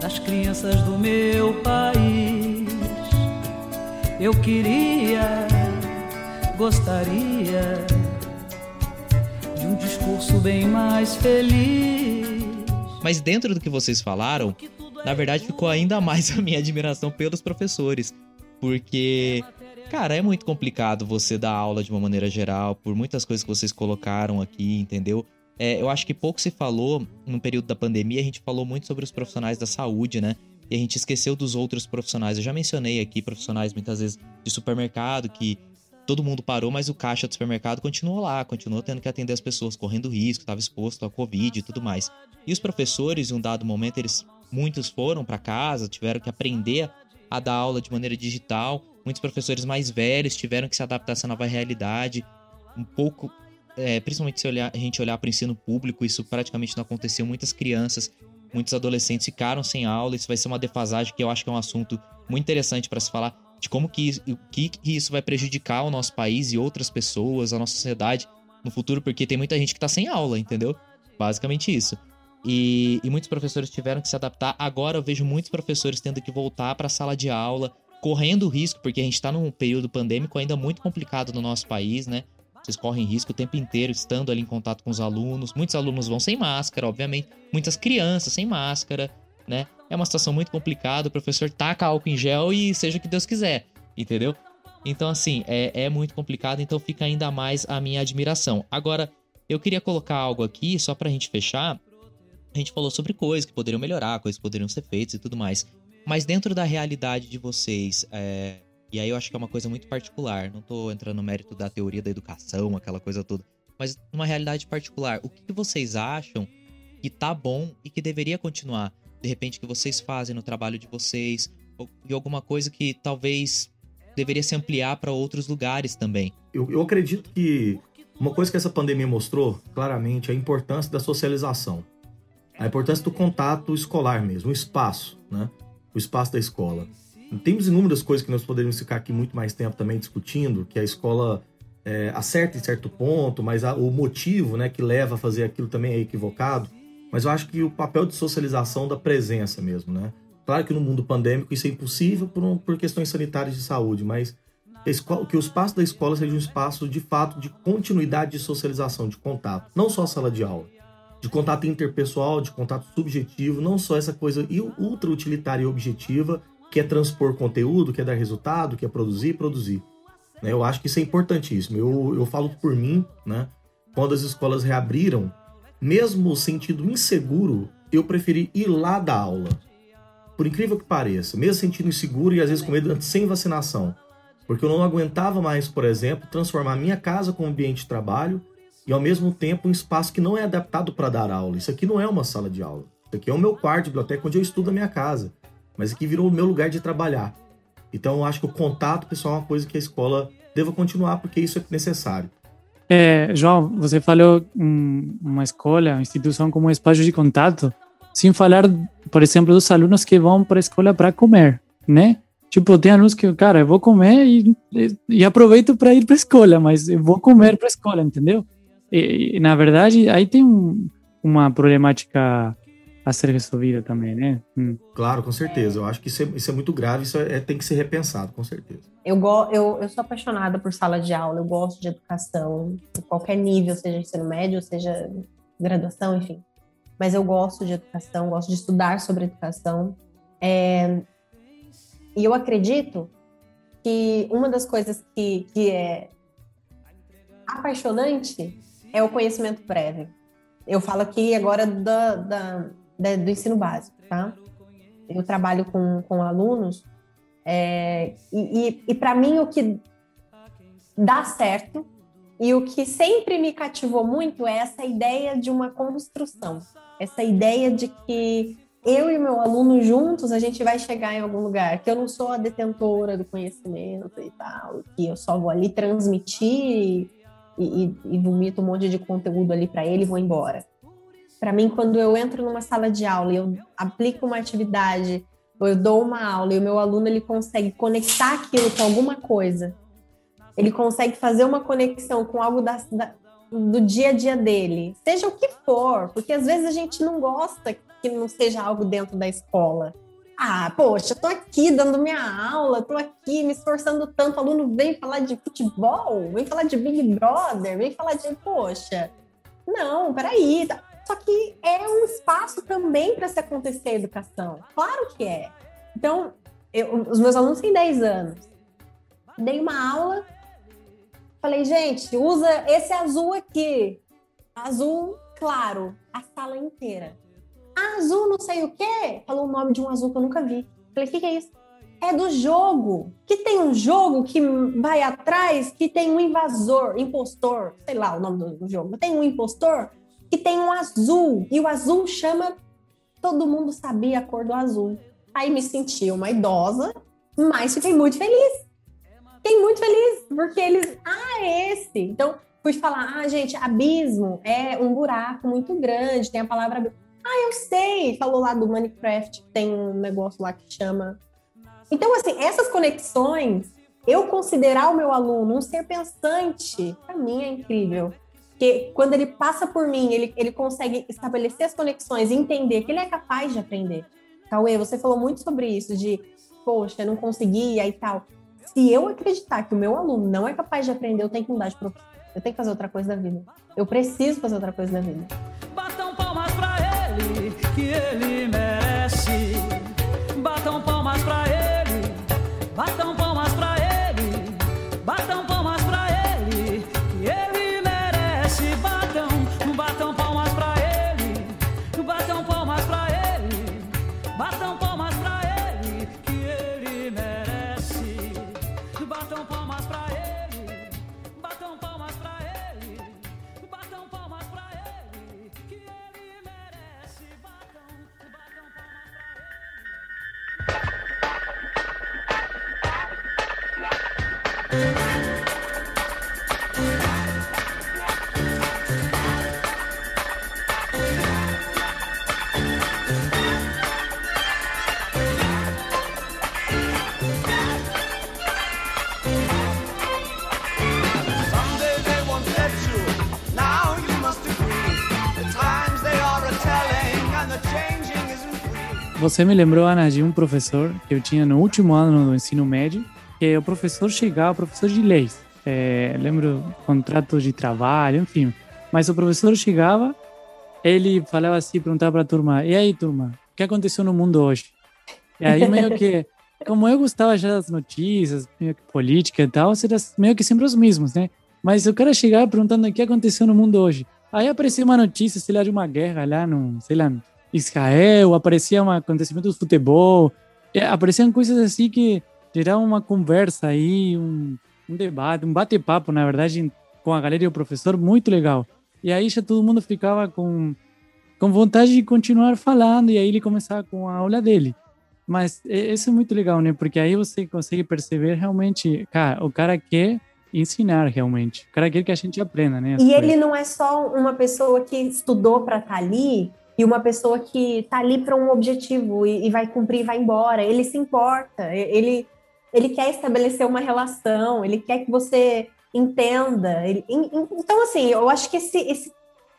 das crianças do meu país. Eu queria, gostaria de um discurso bem mais feliz. Mas dentro do que vocês falaram, na verdade ficou ainda mais a minha admiração pelos professores. Porque, cara, é muito complicado você dar aula de uma maneira geral, por muitas coisas que vocês colocaram aqui, entendeu? É, eu acho que pouco se falou no período da pandemia, a gente falou muito sobre os profissionais da saúde, né? E a gente esqueceu dos outros profissionais. Eu já mencionei aqui profissionais muitas vezes de supermercado que todo mundo parou, mas o caixa do supermercado continuou lá, continuou tendo que atender as pessoas, correndo risco, estava exposto à Covid e tudo mais. E os professores, em um dado momento, eles muitos foram para casa, tiveram que aprender a dar aula de maneira digital. Muitos professores mais velhos tiveram que se adaptar a essa nova realidade. Um pouco, é, principalmente se olhar, a gente olhar para o ensino público, isso praticamente não aconteceu. Muitas crianças, muitos adolescentes ficaram sem aula. Isso vai ser uma defasagem que eu acho que é um assunto muito interessante para se falar de como que, que, que isso vai prejudicar o nosso país e outras pessoas, a nossa sociedade no futuro, porque tem muita gente que tá sem aula, entendeu? Basicamente isso. E, e muitos professores tiveram que se adaptar. Agora eu vejo muitos professores tendo que voltar para a sala de aula, correndo risco, porque a gente está num período pandêmico ainda muito complicado no nosso país, né? Vocês correm risco o tempo inteiro estando ali em contato com os alunos. Muitos alunos vão sem máscara, obviamente. Muitas crianças sem máscara, né? É uma situação muito complicada. O professor taca álcool em gel e seja o que Deus quiser, entendeu? Então, assim, é, é muito complicado. Então fica ainda mais a minha admiração. Agora, eu queria colocar algo aqui, só pra gente fechar. A gente falou sobre coisas que poderiam melhorar, coisas que poderiam ser feitas e tudo mais. Mas dentro da realidade de vocês, é, e aí eu acho que é uma coisa muito particular, não tô entrando no mérito da teoria da educação, aquela coisa toda, mas numa realidade particular, o que, vocês acham que tá bom e que deveria continuar? De repente que vocês fazem no trabalho de vocês, e alguma coisa que talvez deveria se ampliar para outros lugares também. Eu, eu acredito que uma coisa que essa pandemia mostrou claramente é a importância da socialização. A importância do contato escolar mesmo, o espaço, né? O espaço da escola. Temos inúmeras coisas que nós poderíamos ficar aqui muito mais tempo também discutindo, que a escola é, acerta em certo ponto, mas a, o motivo né, que leva a fazer aquilo também é equivocado. Mas eu acho que o papel de socialização da presença mesmo, né? Claro que no mundo pandêmico isso é impossível por, um, por questões sanitárias de saúde, mas escola, que o espaço da escola seja um espaço de fato de continuidade de socialização, de contato, não só a sala de aula, de contato interpessoal, de contato subjetivo, não só essa coisa ultra utilitária e objetiva, que é transpor conteúdo, que é dar resultado, que é produzir, produzir. Né? Eu acho que isso é importantíssimo. Eu, eu falo por mim, né? Quando as escolas reabriram, mesmo sentido inseguro, eu preferi ir lá da aula. por incrível que pareça, mesmo sentindo inseguro e às vezes com medo sem vacinação. Porque eu não aguentava mais, por exemplo, transformar minha casa como ambiente de trabalho e ao mesmo tempo um espaço que não é adaptado para dar aula. Isso aqui não é uma sala de aula. Isso aqui é o meu quarto, biblioteca, onde eu estudo a minha casa. Mas aqui virou o meu lugar de trabalhar. Então eu acho que o contato pessoal é uma coisa que a escola deva continuar, porque isso é necessário. É, João, você falou um, uma escola, uma instituição como um espaço de contato, sem falar, por exemplo, dos alunos que vão para a escola para comer, né? Tipo, tem alunos que, cara, eu vou comer e, e, e aproveito para ir para a escola, mas eu vou comer para a escola, entendeu? E, e, na verdade, aí tem um, uma problemática a ser resolvida também, né? Hum. Claro, com certeza. Eu acho que isso é, isso é muito grave, isso é, tem que ser repensado, com certeza. Eu, go, eu, eu sou apaixonada por sala de aula, eu gosto de educação, de qualquer nível, seja ensino médio, seja graduação, enfim. Mas eu gosto de educação, gosto de estudar sobre educação. É, e eu acredito que uma das coisas que, que é apaixonante é o conhecimento prévio. Eu falo aqui agora da, da, da do ensino básico, tá? Eu trabalho com, com alunos é, e, e, e para mim o que dá certo e o que sempre me cativou muito é essa ideia de uma construção, essa ideia de que eu e meu aluno juntos a gente vai chegar em algum lugar, que eu não sou a detentora do conhecimento e tal, que eu só vou ali transmitir e, e, e vomito um monte de conteúdo ali para ele e vou embora. Para mim, quando eu entro numa sala de aula e eu aplico uma atividade, ou eu dou uma aula e o meu aluno ele consegue conectar aquilo com alguma coisa, ele consegue fazer uma conexão com algo da, da, do dia a dia dele, seja o que for, porque às vezes a gente não gosta que não seja algo dentro da escola. Ah, poxa, tô aqui dando minha aula, tô aqui me esforçando tanto, aluno vem falar de futebol, vem falar de Big Brother, vem falar de, poxa, não, peraí. Tá. Só que é um espaço também para se acontecer a educação. Claro que é. Então, eu, os meus alunos têm 10 anos. Dei uma aula, falei, gente, usa esse azul aqui. Azul claro, a sala inteira. Azul não sei o quê. Falou o nome de um azul que eu nunca vi. Falei, o que, que é isso? É do jogo. Que tem um jogo que vai atrás, que tem um invasor, impostor, sei lá o nome do, jogo. Tem um impostor que tem um azul. E o azul chama. Todo mundo sabia a cor do azul. Aí me senti uma idosa, mas fiquei muito feliz. Fiquei muito feliz, porque eles. Ah, é esse. Então, fui falar, ah, gente, abismo é um buraco muito grande, tem a palavra ah, eu sei, falou lá do Minecraft, tem um negócio lá que chama. Então, assim, essas conexões, eu considerar o meu aluno um ser pensante, para mim é incrível. Porque quando ele passa por mim, ele, ele consegue estabelecer as conexões e entender que ele é capaz de aprender. Cauê, você falou muito sobre isso, de, poxa, não conseguia e tal. Se eu acreditar que o meu aluno não é capaz de aprender, eu tenho que mudar de profissão. Eu tenho que fazer outra coisa da vida. Eu preciso fazer outra coisa da vida que ele merece. Batam palmas pra ele, batam palmas Você me lembrou, Ana, de um professor que eu tinha no último ano do ensino médio, que o professor chegava, professor de leis. É, lembro contratos de trabalho, enfim. Mas o professor chegava, ele falava assim, perguntava para a turma: E aí, turma, o que aconteceu no mundo hoje? E aí, meio que, como eu gostava já das notícias, meio que política e tal, era meio que sempre os mesmos, né? Mas o cara chegava perguntando o que aconteceu no mundo hoje. Aí apareceu uma notícia, sei lá, de uma guerra lá no, sei lá, Israel, aparecia um acontecimento do futebol, é, apareciam coisas assim que geravam uma conversa aí, um, um debate, um bate-papo, na verdade, com a galera e o professor, muito legal. E aí já todo mundo ficava com, com vontade de continuar falando, e aí ele começava com a aula dele. Mas isso é muito legal, né? Porque aí você consegue perceber realmente, cara, o cara quer ensinar realmente. O cara quer que a gente aprenda, né? E coisas. ele não é só uma pessoa que estudou para estar ali e uma pessoa que está ali para um objetivo e, e vai cumprir e vai embora. Ele se importa, ele, ele quer estabelecer uma relação, ele quer que você entenda. Ele- então, assim, eu acho que esse, esse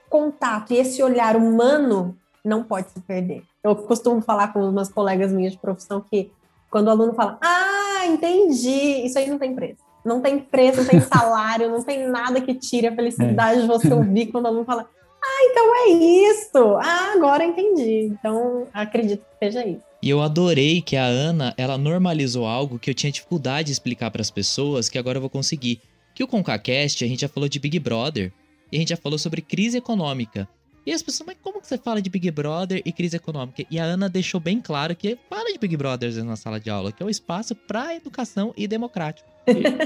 contato e esse olhar humano não pode se perder. Eu costumo falar com umas colegas minhas de profissão que quando o aluno fala, ah, entendi, isso aí não tem preço. Não tem preço, não tem salário, não tem nada que tire a felicidade de você ouvir quando o aluno fala, ah, então é isso. Ah, agora entendi. Então, acredito que seja isso. E eu adorei que a Ana, ela normalizou algo que eu tinha dificuldade de explicar para as pessoas, que agora eu vou conseguir. Que o ConcaCast, a gente já falou de Big Brother, e a gente já falou sobre crise econômica. E as pessoas, mas como que você fala de Big Brother e crise econômica? E a Ana deixou bem claro que fala de Big Brother na sala de aula, que é o espaço para educação e democrático.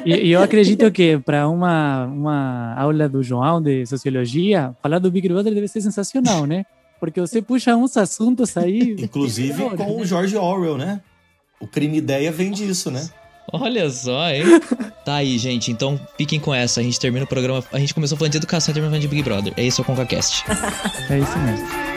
E, e eu acredito que para uma, uma aula do João de sociologia, falar do Big Brother deve ser sensacional, né? Porque você puxa uns assuntos aí. Inclusive com o George Orwell, né? O crime ideia vem disso, né? Olha só, hein? tá aí, gente. Então fiquem com essa. A gente termina o programa. A gente começou falando de educação e termina falando de Big Brother. É isso, é o ConcaCast. É isso mesmo.